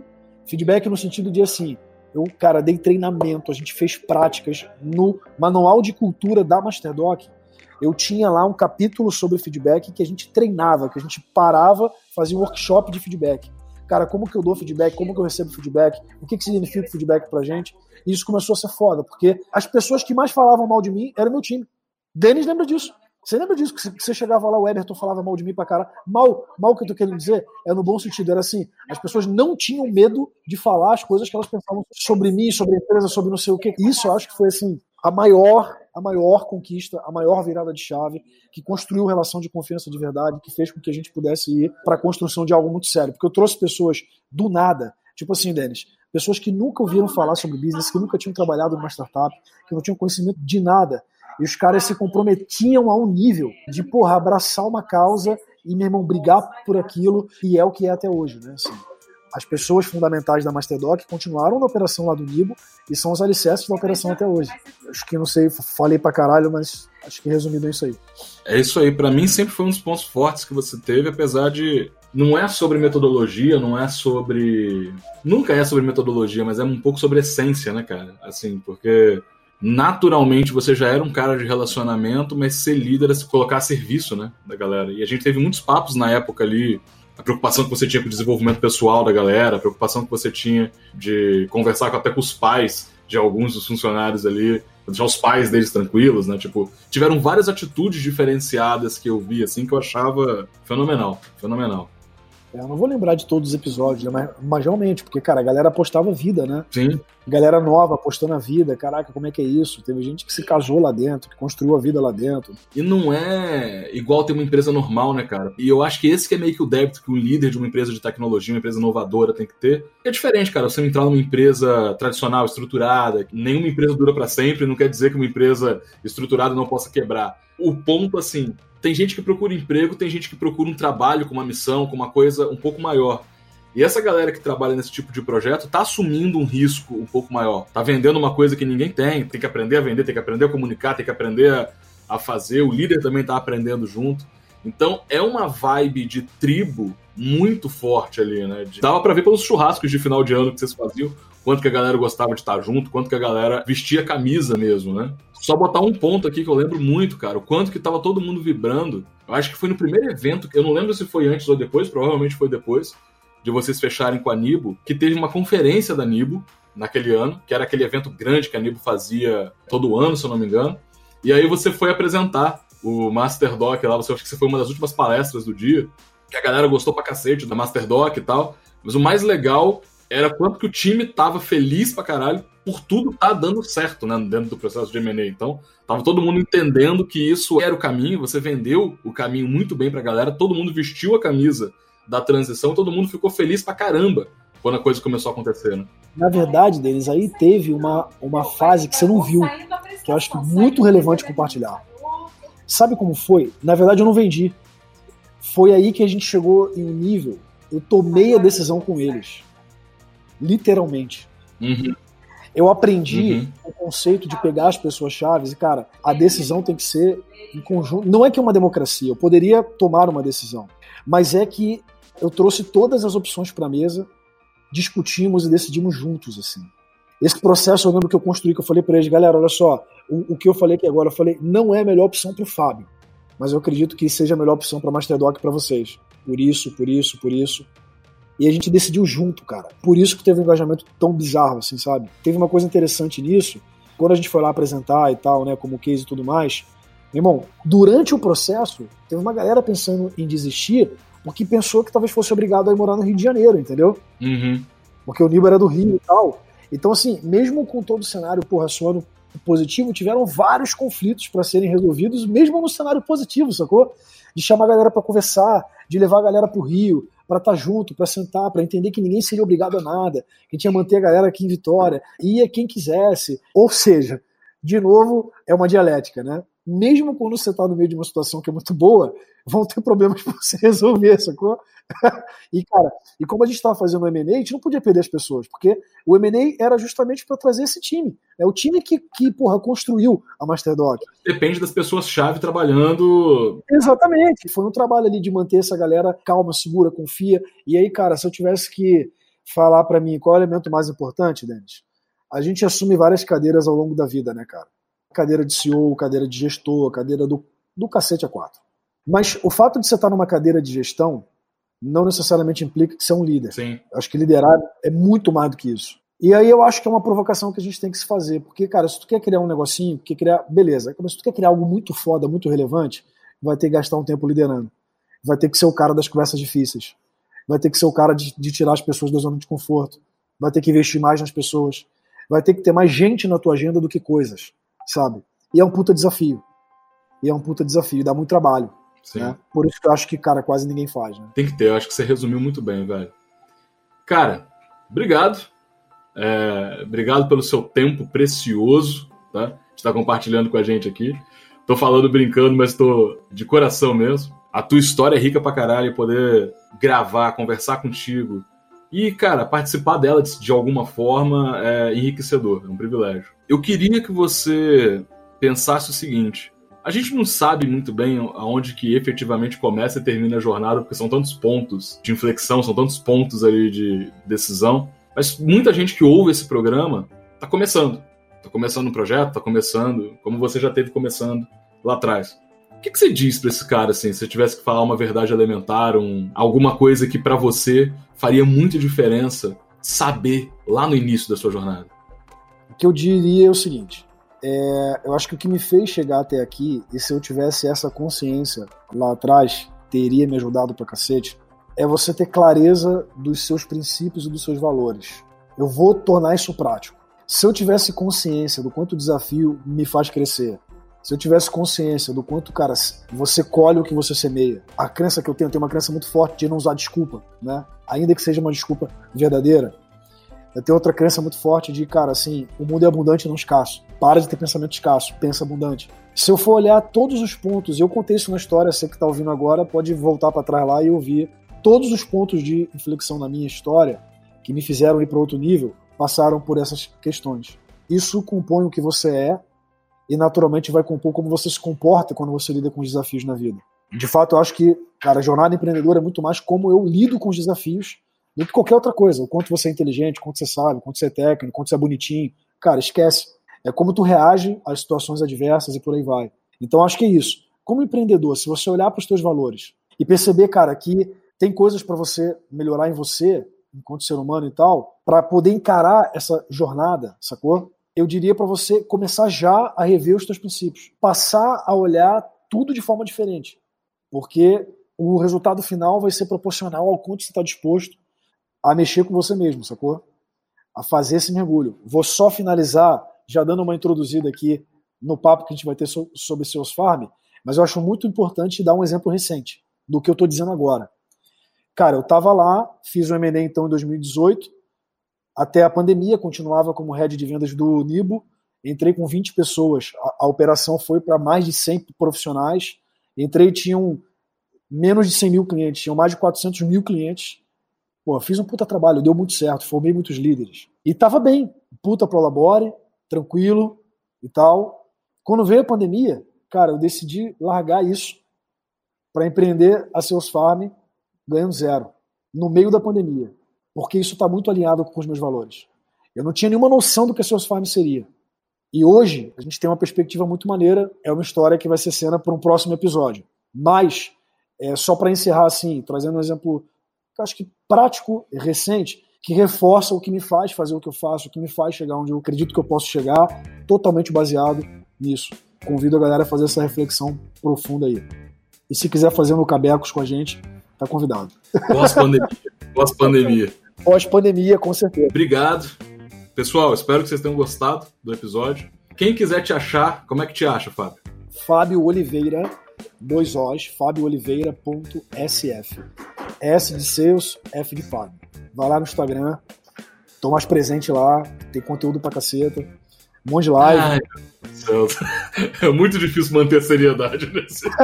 Feedback no sentido de assim, eu, cara, dei treinamento, a gente fez práticas no manual de cultura da Masterdoc. Eu tinha lá um capítulo sobre feedback que a gente treinava, que a gente parava, fazia um workshop de feedback. Cara, como que eu dou feedback, como que eu recebo feedback, o que, que significa feedback pra gente. E isso começou a ser foda, porque as pessoas que mais falavam mal de mim eram meu time. Denis lembra disso. Você lembra disso? Que você chegava lá, o Everton falava mal de mim pra cara. Mal, mal que eu tô querendo dizer é no bom sentido. Era assim: as pessoas não tinham medo de falar as coisas que elas pensavam sobre mim, sobre a empresa, sobre não sei o quê. Isso eu acho que foi assim, a maior, a maior conquista, a maior virada de chave, que construiu relação de confiança de verdade, que fez com que a gente pudesse ir para a construção de algo muito sério. Porque eu trouxe pessoas do nada, tipo assim, Denis, pessoas que nunca ouviram falar sobre business, que nunca tinham trabalhado numa startup, que não tinham conhecimento de nada. E os caras se comprometiam a um nível de, porra, abraçar uma causa e, meu irmão, brigar por aquilo, e é o que é até hoje, né? Assim, as pessoas fundamentais da Masterdoc continuaram na operação lá do Nibo e são os alicerces da operação até hoje. Acho que não sei, falei pra caralho, mas acho que resumido é isso aí. É isso aí, para mim sempre foi um dos pontos fortes que você teve, apesar de não é sobre metodologia, não é sobre. Nunca é sobre metodologia, mas é um pouco sobre essência, né, cara? Assim, porque naturalmente você já era um cara de relacionamento, mas ser líder é se colocar a serviço, né, da galera. E a gente teve muitos papos na época ali, a preocupação que você tinha com o desenvolvimento pessoal da galera, a preocupação que você tinha de conversar até com os pais de alguns dos funcionários ali, deixar os pais deles tranquilos, né? Tipo, tiveram várias atitudes diferenciadas que eu vi, assim, que eu achava fenomenal, fenomenal. Eu não vou lembrar de todos os episódios, né? mas, mas realmente, porque, cara, a galera apostava vida, né? Sim. Galera nova apostando a vida, caraca, como é que é isso? Teve gente que se casou lá dentro, que construiu a vida lá dentro. E não é igual ter uma empresa normal, né, cara? E eu acho que esse que é meio que o débito que o líder de uma empresa de tecnologia, uma empresa inovadora tem que ter. É diferente, cara, você entrar numa empresa tradicional, estruturada, nenhuma empresa dura para sempre, não quer dizer que uma empresa estruturada não possa quebrar. O ponto, assim, tem gente que procura emprego, tem gente que procura um trabalho com uma missão, com uma coisa um pouco maior. E essa galera que trabalha nesse tipo de projeto está assumindo um risco um pouco maior. Está vendendo uma coisa que ninguém tem, tem que aprender a vender, tem que aprender a comunicar, tem que aprender a, a fazer. O líder também está aprendendo junto. Então é uma vibe de tribo muito forte ali, né? De... Dava para ver pelos churrascos de final de ano que vocês faziam, quanto que a galera gostava de estar junto, quanto que a galera vestia camisa mesmo, né? Só botar um ponto aqui que eu lembro muito, cara, o quanto que tava todo mundo vibrando. Eu acho que foi no primeiro evento, eu não lembro se foi antes ou depois, provavelmente foi depois, de vocês fecharem com a Nibo, que teve uma conferência da Nibo naquele ano, que era aquele evento grande que a Nibo fazia todo ano, se eu não me engano. E aí você foi apresentar o Master Doc lá, você acho que você foi uma das últimas palestras do dia, que a galera gostou pra cacete da Master Doc e tal. Mas o mais legal era quanto que o time tava feliz pra caralho por tudo tá dando certo, né, dentro do processo de M&A. Então, tava todo mundo entendendo que isso era o caminho, você vendeu o caminho muito bem pra galera, todo mundo vestiu a camisa da transição, todo mundo ficou feliz pra caramba quando a coisa começou a acontecer, né? Na verdade, deles aí teve uma, uma fase que você não viu, que eu acho que muito relevante compartilhar. Sabe como foi? Na verdade, eu não vendi. Foi aí que a gente chegou em um nível. Eu tomei a decisão com eles. Literalmente. Uhum. Eu aprendi uhum. o conceito de pegar as pessoas chaves e, cara, a decisão tem que ser em conjunto. Não é que é uma democracia, eu poderia tomar uma decisão, mas é que eu trouxe todas as opções para a mesa, discutimos e decidimos juntos, assim. Esse processo eu lembro que eu construí, que eu falei para eles, galera, olha só, o, o, que eu falei aqui agora, eu falei, não é a melhor opção para o Fábio, mas eu acredito que seja a melhor opção para Masterdoc para vocês. Por isso, por isso, por isso. E a gente decidiu junto, cara. Por isso que teve um engajamento tão bizarro, assim, sabe? Teve uma coisa interessante nisso, quando a gente foi lá apresentar e tal, né, como case e tudo mais. Meu irmão, durante o processo, teve uma galera pensando em desistir porque pensou que talvez fosse obrigado a ir morar no Rio de Janeiro, entendeu? Uhum. Porque o Nibo era do Rio e tal. Então, assim, mesmo com todo o cenário, porra, soando positivo, tiveram vários conflitos para serem resolvidos, mesmo no cenário positivo, sacou? De chamar a galera para conversar, de levar a galera pro Rio, para estar tá junto, para sentar, para entender que ninguém seria obrigado a nada, que tinha manter a galera aqui em Vitória, ia quem quisesse. Ou seja, de novo, é uma dialética, né? Mesmo quando você está no meio de uma situação que é muito boa, vão ter problemas para você resolver, sacou? e, cara, e como a gente estava fazendo o M&A, a gente não podia perder as pessoas, porque o M&A era justamente para trazer esse time. É o time que, que porra, construiu a Masterdoc. Depende das pessoas-chave trabalhando. Exatamente. Foi um trabalho ali de manter essa galera calma, segura, confia. E aí, cara, se eu tivesse que falar para mim qual é o elemento mais importante, Denis, a gente assume várias cadeiras ao longo da vida, né, cara? Cadeira de CEO, cadeira de gestor, cadeira do, do cacete a quatro. Mas o fato de você estar numa cadeira de gestão não necessariamente implica que você é um líder. Sim. Acho que liderar é muito mais do que isso. E aí eu acho que é uma provocação que a gente tem que se fazer, porque, cara, se tu quer criar um negocinho, quer criar, beleza, mas se tu quer criar algo muito foda, muito relevante, vai ter que gastar um tempo liderando. Vai ter que ser o cara das conversas difíceis. Vai ter que ser o cara de, de tirar as pessoas da zona de conforto. Vai ter que investir mais nas pessoas. Vai ter que ter mais gente na tua agenda do que coisas, sabe? E é um puta desafio. E é um puta desafio, dá muito trabalho. Né? Por isso que eu acho que, cara, quase ninguém faz. Né? Tem que ter, eu acho que você resumiu muito bem, velho. Cara, obrigado. É, obrigado pelo seu tempo precioso, tá? De estar compartilhando com a gente aqui. Tô falando brincando, mas tô de coração mesmo. A tua história é rica pra caralho poder gravar, conversar contigo e, cara, participar dela de, de alguma forma é enriquecedor, é um privilégio. Eu queria que você pensasse o seguinte: a gente não sabe muito bem aonde que efetivamente começa e termina a jornada, porque são tantos pontos de inflexão, são tantos pontos ali de decisão. Mas muita gente que ouve esse programa tá começando. Tá começando um projeto, tá começando, como você já teve começando lá atrás. O que, que você diz para esse cara, assim, se você tivesse que falar uma verdade elementar, um, alguma coisa que para você faria muita diferença saber lá no início da sua jornada? O que eu diria é o seguinte: é, eu acho que o que me fez chegar até aqui, e se eu tivesse essa consciência lá atrás, teria me ajudado pra cacete, é você ter clareza dos seus princípios e dos seus valores. Eu vou tornar isso prático. Se eu tivesse consciência do quanto o desafio me faz crescer, se eu tivesse consciência do quanto, cara, você colhe o que você semeia. A crença que eu tenho, eu tenho uma crença muito forte de não usar desculpa, né? Ainda que seja uma desculpa verdadeira, eu tenho outra crença muito forte de, cara, assim, o mundo é abundante e não escasso. Para de ter pensamento escasso, pensa abundante. Se eu for olhar todos os pontos, eu contei isso na história, você que está ouvindo agora pode voltar para trás lá e ouvir todos os pontos de inflexão na minha história que me fizeram ir para outro nível, passaram por essas questões. Isso compõe o que você é e naturalmente vai compor como você se comporta quando você lida com os desafios na vida. De fato, eu acho que, cara, a jornada empreendedora é muito mais como eu lido com os desafios do que qualquer outra coisa. O quanto você é inteligente, o quanto você sabe, o quanto você é técnico, o quanto você é bonitinho. Cara, esquece. É como tu reage às situações adversas e por aí vai. Então acho que é isso. Como empreendedor, se você olhar para os teus valores e perceber, cara, que tem coisas para você melhorar em você, enquanto ser humano e tal, para poder encarar essa jornada, sacou? Eu diria para você começar já a rever os teus princípios, passar a olhar tudo de forma diferente, porque o resultado final vai ser proporcional ao quanto você está disposto a mexer com você mesmo, sacou? A fazer esse mergulho. Vou só finalizar, já dando uma introduzida aqui no papo que a gente vai ter sobre seus farm, mas eu acho muito importante dar um exemplo recente do que eu estou dizendo agora. Cara, eu estava lá, fiz o M&A então em 2018, até a pandemia, continuava como head de vendas do Nibo, entrei com 20 pessoas, a, a operação foi para mais de 100 profissionais, entrei tinham menos de 100 mil clientes, tinham mais de 400 mil clientes, Pô, fiz um puta trabalho, deu muito certo, formei muitos líderes. E tava bem, puta prolabore, tranquilo e tal. Quando veio a pandemia, cara, eu decidi largar isso para empreender a seus farm ganhando zero, no meio da pandemia, porque isso está muito alinhado com os meus valores. Eu não tinha nenhuma noção do que a seus farm seria. E hoje a gente tem uma perspectiva muito maneira, é uma história que vai ser cena para um próximo episódio. Mas, é, só para encerrar assim, trazendo um exemplo acho que prático, recente, que reforça o que me faz fazer o que eu faço, o que me faz chegar onde eu acredito que eu posso chegar, totalmente baseado nisso. Convido a galera a fazer essa reflexão profunda aí. E se quiser fazer no Cabecos com a gente, tá convidado. Pós-pandemia. Pós-pandemia. Pós-pandemia, com certeza. Obrigado. Pessoal, espero que vocês tenham gostado do episódio. Quem quiser te achar, como é que te acha, Fábio? Fábio Oliveira, dois O's, fabiooliveira.sf. S de seus, F de Fábio. Vai lá no Instagram, tô mais presente lá, tem conteúdo pra caceta, um monte de live. Ai, é muito difícil manter a seriedade nesse.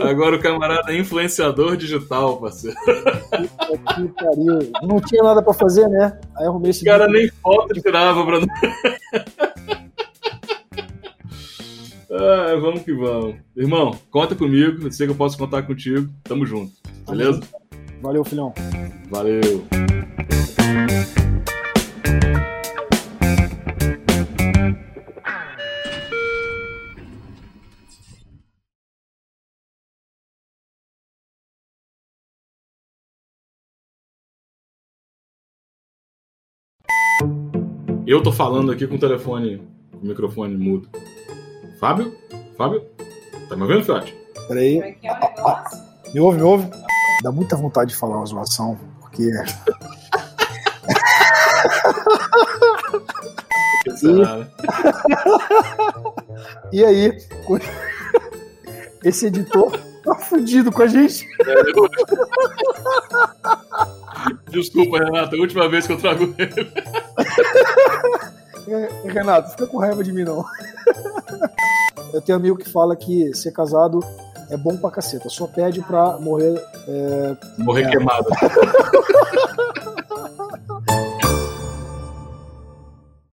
Agora o camarada é influenciador digital, parceiro. Que pariu. Não tinha nada pra fazer, né? Aí arrumei esse. O cara nem foto tirava pra. Ah, vamos que vamos. Irmão, conta comigo. Eu sei que eu posso contar contigo. Tamo junto. Beleza? Valeu, filhão. Valeu. Eu tô falando aqui com o telefone, com o microfone mudo. Fábio? Fábio? Tá me ouvindo, Fiote? Peraí. É é ah, ah, me ouve, me ouve? Dá muita vontade de falar uma zoação, porque. e... e aí, esse editor tá fudido com a gente. Desculpa, Renato, é a última vez que eu trago ele. Renato, fica com raiva de mim, não. Eu tenho um amigo que fala que ser casado é bom pra caceta, só pede pra morrer. É... Morrer é. queimado.